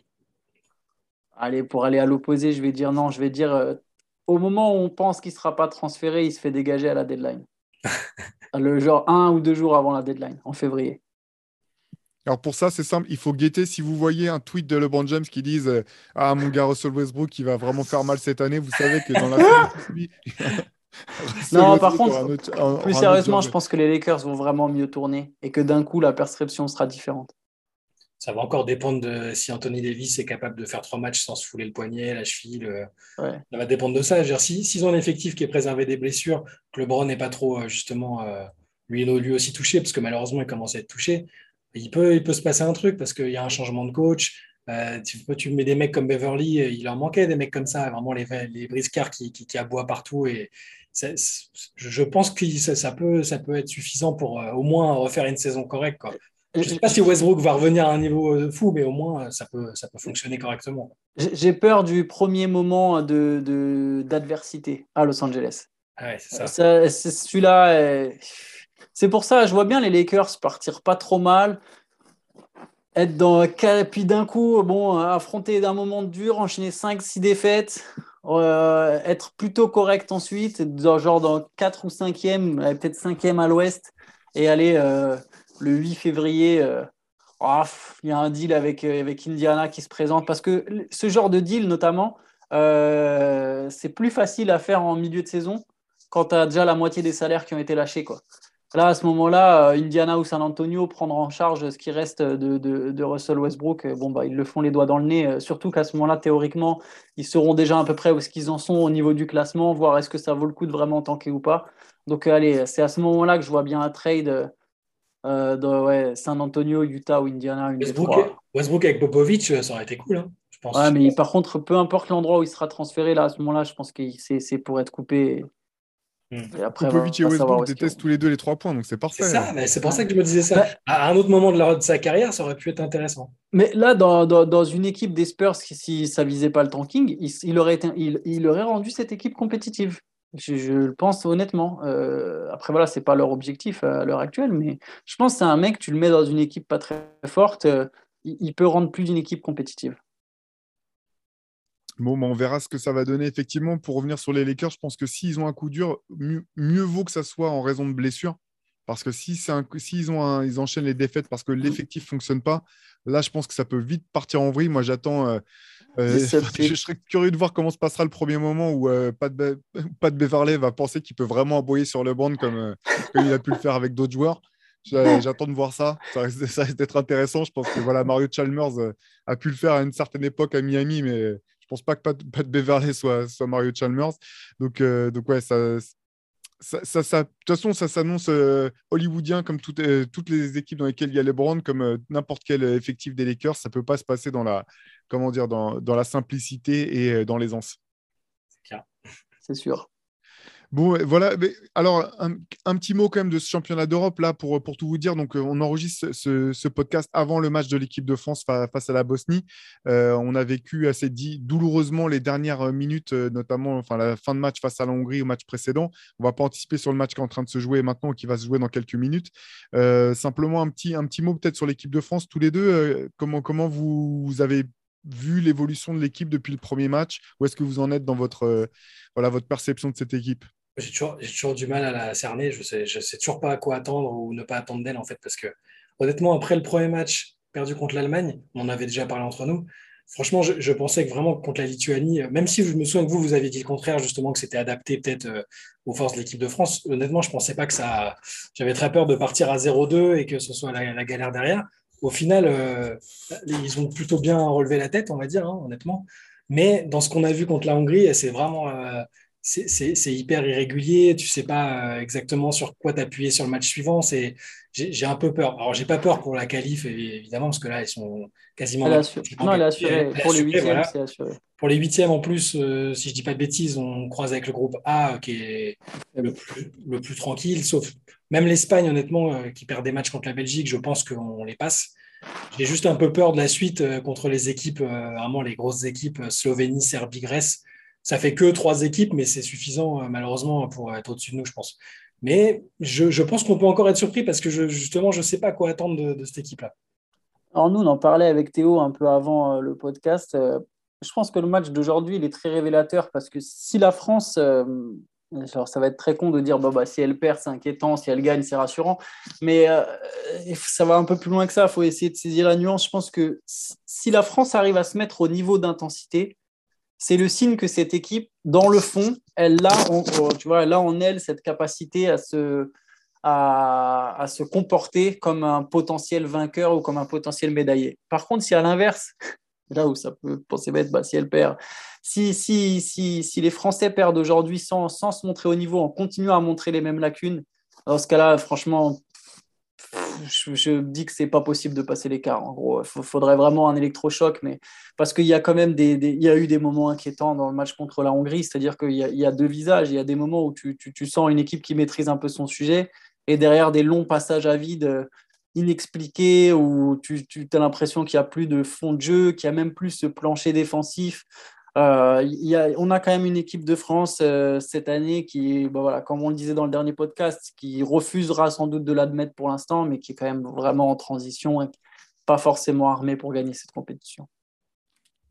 Allez, pour aller à l'opposé, je vais dire non. Je vais dire euh, au moment où on pense qu'il ne sera pas transféré, il se fait dégager à la deadline. le genre un ou deux jours avant la deadline, en février. Alors pour ça, c'est simple, il faut guetter. Si vous voyez un tweet de LeBron James qui dit euh, Ah, mon gars Russell Westbrook, qui va vraiment faire mal cette année, vous savez que dans la non, par contre, plus sérieusement, je pense que les Lakers vont vraiment mieux tourner et que d'un coup, la perception sera différente. Ça va encore dépendre de si Anthony Davis est capable de faire trois matchs sans se fouler le poignet, la cheville. Ça va dépendre de ça. S'ils si, ont un effectif qui est préservé des blessures, que LeBron n'est pas trop, euh, justement, euh, lui, lui aussi touché, parce que malheureusement, il commence à être touché il peut, il peut se passer un truc parce qu'il y a un changement de coach. Euh, tu, tu mets des mecs comme Beverly, euh, il en manquait des mecs comme ça, vraiment les, les briscards qui, qui, aboient partout. Et je pense que ça, peut, ça peut être suffisant pour euh, au moins refaire une saison correcte. Je ne sais pas si Westbrook va revenir à un niveau fou, mais au moins ça peut, ça peut fonctionner correctement. J'ai peur du premier moment d'adversité de, à Los Angeles. Ah c'est ça. Celui-là. C'est pour ça, je vois bien les Lakers partir pas trop mal, être dans puis d'un coup, bon, affronter d'un moment dur, enchaîner 5-6 défaites, euh, être plutôt correct ensuite, genre dans 4 ou 5e, peut-être 5e à l'ouest, et aller euh, le 8 février. Euh, oh, il y a un deal avec, avec Indiana qui se présente parce que ce genre de deal, notamment, c'est plus facile à faire en milieu de saison quand tu as déjà la moitié des salaires qui ont été lâchés. Quoi. Là, à ce moment-là, euh, Indiana ou San Antonio prendre en charge ce qui reste de, de, Russell Westbrook. Euh, bon, bah, ils le font les doigts dans le nez. Euh, surtout qu'à ce moment-là, théoriquement, ils seront déjà à peu près où ce qu'ils en sont au niveau du classement, voir est-ce que ça vaut le coup de vraiment tanker ou pas. Donc, allez, c'est à ce moment-là que je vois bien un trade euh, de ouais, San Antonio, Utah ou Indiana. Une Westbrook, Westbrook, avec Popovic, ça aurait été cool. Hein, je pense. Ouais, mais par contre, peu importe l'endroit où il sera transféré, là, à ce moment-là, je pense que c'est pour être coupé. Hmm. Et après, Popovic et Westbrook détestent tous les deux les trois points, donc c'est parfait. C'est ça, c'est pour ça que je me disais ça. À un autre moment de, de, sa carrière, ça aurait pu être intéressant. Mais là, dans, dans, dans une équipe des Spurs, si ça visait pas le tanking, il, il aurait, été, il, il, aurait rendu cette équipe compétitive. Je, je le pense honnêtement. Euh, après, voilà, c'est pas leur objectif à l'heure actuelle, mais je pense que c'est un mec, tu le mets dans une équipe pas très forte, euh, il, il peut rendre plus d'une équipe compétitive. Bon, on verra ce que ça va donner. Effectivement, pour revenir sur les Lakers, je pense que s'ils ont un coup dur, mieux, vaut que ça soit en raison de blessure. Parce que si s'ils ont ils enchaînent les défaites parce que l'effectif ne fonctionne pas, là, je pense que ça peut vite partir en vrille. Moi, j'attends. Euh, euh, je, serais curieux de voir comment se passera le premier moment où euh, Pat, Be Pat, Beverley va penser qu'il peut vraiment aboyer sur le banc comme, comme il a pu le faire avec d'autres joueurs. J'attends de voir ça. Ça risque, d'être intéressant. Je pense que voilà, Mario Chalmers a pu le faire à une certaine époque à Miami, mais je pense pas que Pat, Beverley soit, soit Mario Chalmers. Donc, euh, donc ouais, ça, ça, ça, de toute façon, ça s'annonce euh, hollywoodien comme euh, toutes les équipes dans lesquelles il y a les Browns, comme n'importe quel effectif des Lakers. Ça peut pas se passer dans la, comment dire, dans, dans la simplicité et dans l'aisance. C'est sûr. Bon, voilà. Alors, un, petit mot quand même de ce championnat d'Europe, là, pour, tout vous dire. Donc, euh, on enregistre ce, podcast avant le match de l'équipe de France face à la Bosnie. Euh, on a vécu assez dit, douloureusement les dernières minutes, euh, notamment la fin de match face à la Hongrie au match précédent. On ne va pas anticiper sur le match qui est en train de se jouer maintenant, qui va se jouer dans quelques minutes. simplement, un petit, mot peut-être sur l'équipe de France, tous les deux. comment, comment vous, vous avez vu l'évolution de l'équipe depuis le premier match? Où est-ce que vous en êtes dans votre, voilà, votre perception de cette équipe? J'ai toujours, du mal à la cerner. Je je sais toujours pas à quoi attendre ou ne pas attendre d'elle, en fait, parce que honnêtement, après le premier match perdu contre l'Allemagne, on en avait déjà parlé entre nous. Franchement, je, pensais que vraiment contre la Lituanie, même si je me souviens que vous, vous avez dit le contraire, justement, que c'était adapté peut-être euh, aux forces de l'équipe de France, honnêtement, je pensais pas que ça. J'avais très peur de partir à 0-2 et que ce soit la, galère derrière. Au final, euh, ils ont plutôt bien relevé la tête, on va dire, hein, honnêtement. Mais dans ce qu'on a vu contre la Hongrie, c'est vraiment. Euh, c'est hyper irrégulier. Tu sais pas euh, exactement sur quoi t'appuyer sur le match suivant. C'est j'ai un peu peur. Alors j'ai pas peur pour la qualif évidemment parce que là ils sont quasiment. Elle non, elle est assurée. pour les huitièmes, assuré. Pour les huitièmes en plus, euh, si je dis pas de bêtises, on croise avec le groupe A qui est le plus, le plus tranquille. Sauf même l'Espagne honnêtement euh, qui perd des matchs contre la Belgique, je pense qu'on les passe. J'ai juste un peu peur de la suite contre les équipes, vraiment les grosses équipes, Slovénie, Serbie, Grèce ça fait que trois équipes, mais c'est suffisant euh, malheureusement pour être au-dessus de nous, je pense. Mais je, pense qu'on peut encore être surpris parce que justement, je ne sais pas quoi attendre de, cette équipe-là. Alors nous, on en parlait avec Théo un peu avant euh, le podcast. Euh, je pense que le match d'aujourd'hui, il est très révélateur parce que si la France, ça va être très con de dire bah, si elle perd, c'est inquiétant, si elle gagne, c'est rassurant, mais ça va un peu plus loin que ça. Il faut essayer de saisir la nuance. Je pense que si la France arrive à se mettre au niveau d'intensité, c'est le signe que cette équipe, dans le fond, elle a, en, tu vois, elle a en elle cette capacité à se, à, se comporter comme un potentiel vainqueur ou comme un potentiel médaillé. Par contre, si à l'inverse, là où ça peut penser bête, bah, si elle perd, si, si, si, si les Français perdent aujourd'hui sans, sans se montrer au niveau, en continuant à montrer les mêmes lacunes, dans ce cas-là, franchement, je, dis que c'est pas possible de passer l'écart. En gros, il faudrait vraiment un électrochoc, mais parce qu'il y a quand même des, il y a eu des moments inquiétants dans le match contre la Hongrie, c'est-à-dire qu'il y, a deux visages. Il y a des moments où tu, sens une équipe qui maîtrise un peu son sujet, et derrière des longs passages à vide euh, inexpliqués où tu, tu as l'impression qu'il n'y a plus de fond de jeu, qu'il n'y a même plus ce plancher défensif. Euh, on a quand même une équipe de France euh, cette année qui, bah comme on le disait dans le dernier podcast, qui refusera sans doute de l'admettre pour l'instant, mais qui est quand même vraiment en transition et pas forcément armée pour gagner cette compétition.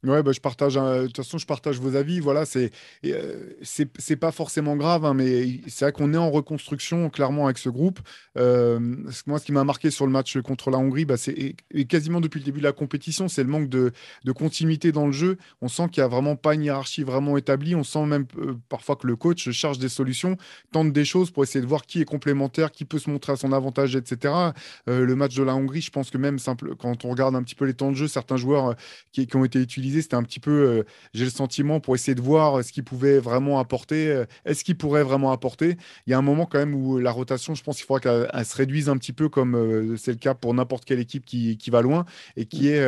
Ouais, bah, je partage. toute façon, je partage vos avis. Voilà, c'est euh, c'est pas forcément grave, hein, mais c'est vrai qu'on est en reconstruction clairement avec ce groupe. Euh, moi, ce qui m'a marqué sur le match contre la Hongrie, bah, c'est quasiment depuis le début de la compétition, c'est le manque de, de, continuité dans le jeu. On sent qu'il n'y a vraiment pas une hiérarchie vraiment établie. On sent même euh, parfois que le coach cherche des solutions, tente des choses pour essayer de voir qui est complémentaire, qui peut se montrer à son avantage, etc. le match de la Hongrie, je pense que même simple, quand on regarde un petit peu les temps de jeu, certains joueurs qui, qui ont été utilisés c'était un petit peu, euh, j'ai le sentiment, pour essayer de voir ce qu'il pouvait vraiment apporter. Euh, est-ce qu'il pourrait vraiment apporter Il y a un moment quand même où la rotation, je pense qu'il faudra qu'elle se réduise un petit peu, comme euh, c'est le cas pour n'importe quelle équipe qui, qui, va loin et qui est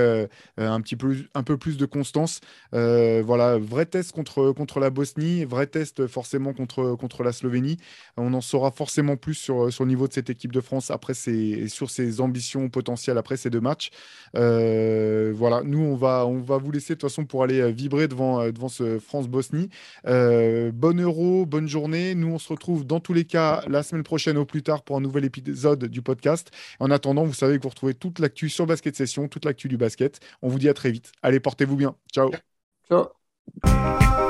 un, petit peu, un peu plus de constance. voilà, vrai test contre, contre la Bosnie, vrai test forcément contre, contre la Slovénie. On en saura forcément plus sur, sur le niveau de cette équipe de France après ces, sur ses ambitions potentielles après ces deux matchs. voilà, nous, on va, on va vous laisser de toute façon pour aller euh, vibrer devant, euh, devant ce France-Bosnie. Euh, bonne euro, bonne journée. Nous, on se retrouve dans tous les cas la semaine prochaine au plus tard pour un nouvel épisode du podcast. En attendant, vous savez que vous retrouvez toute l'actu sur Basket Session, toute l'actu du basket. On vous dit à très vite. Allez, portez-vous bien. Ciao. Ciao.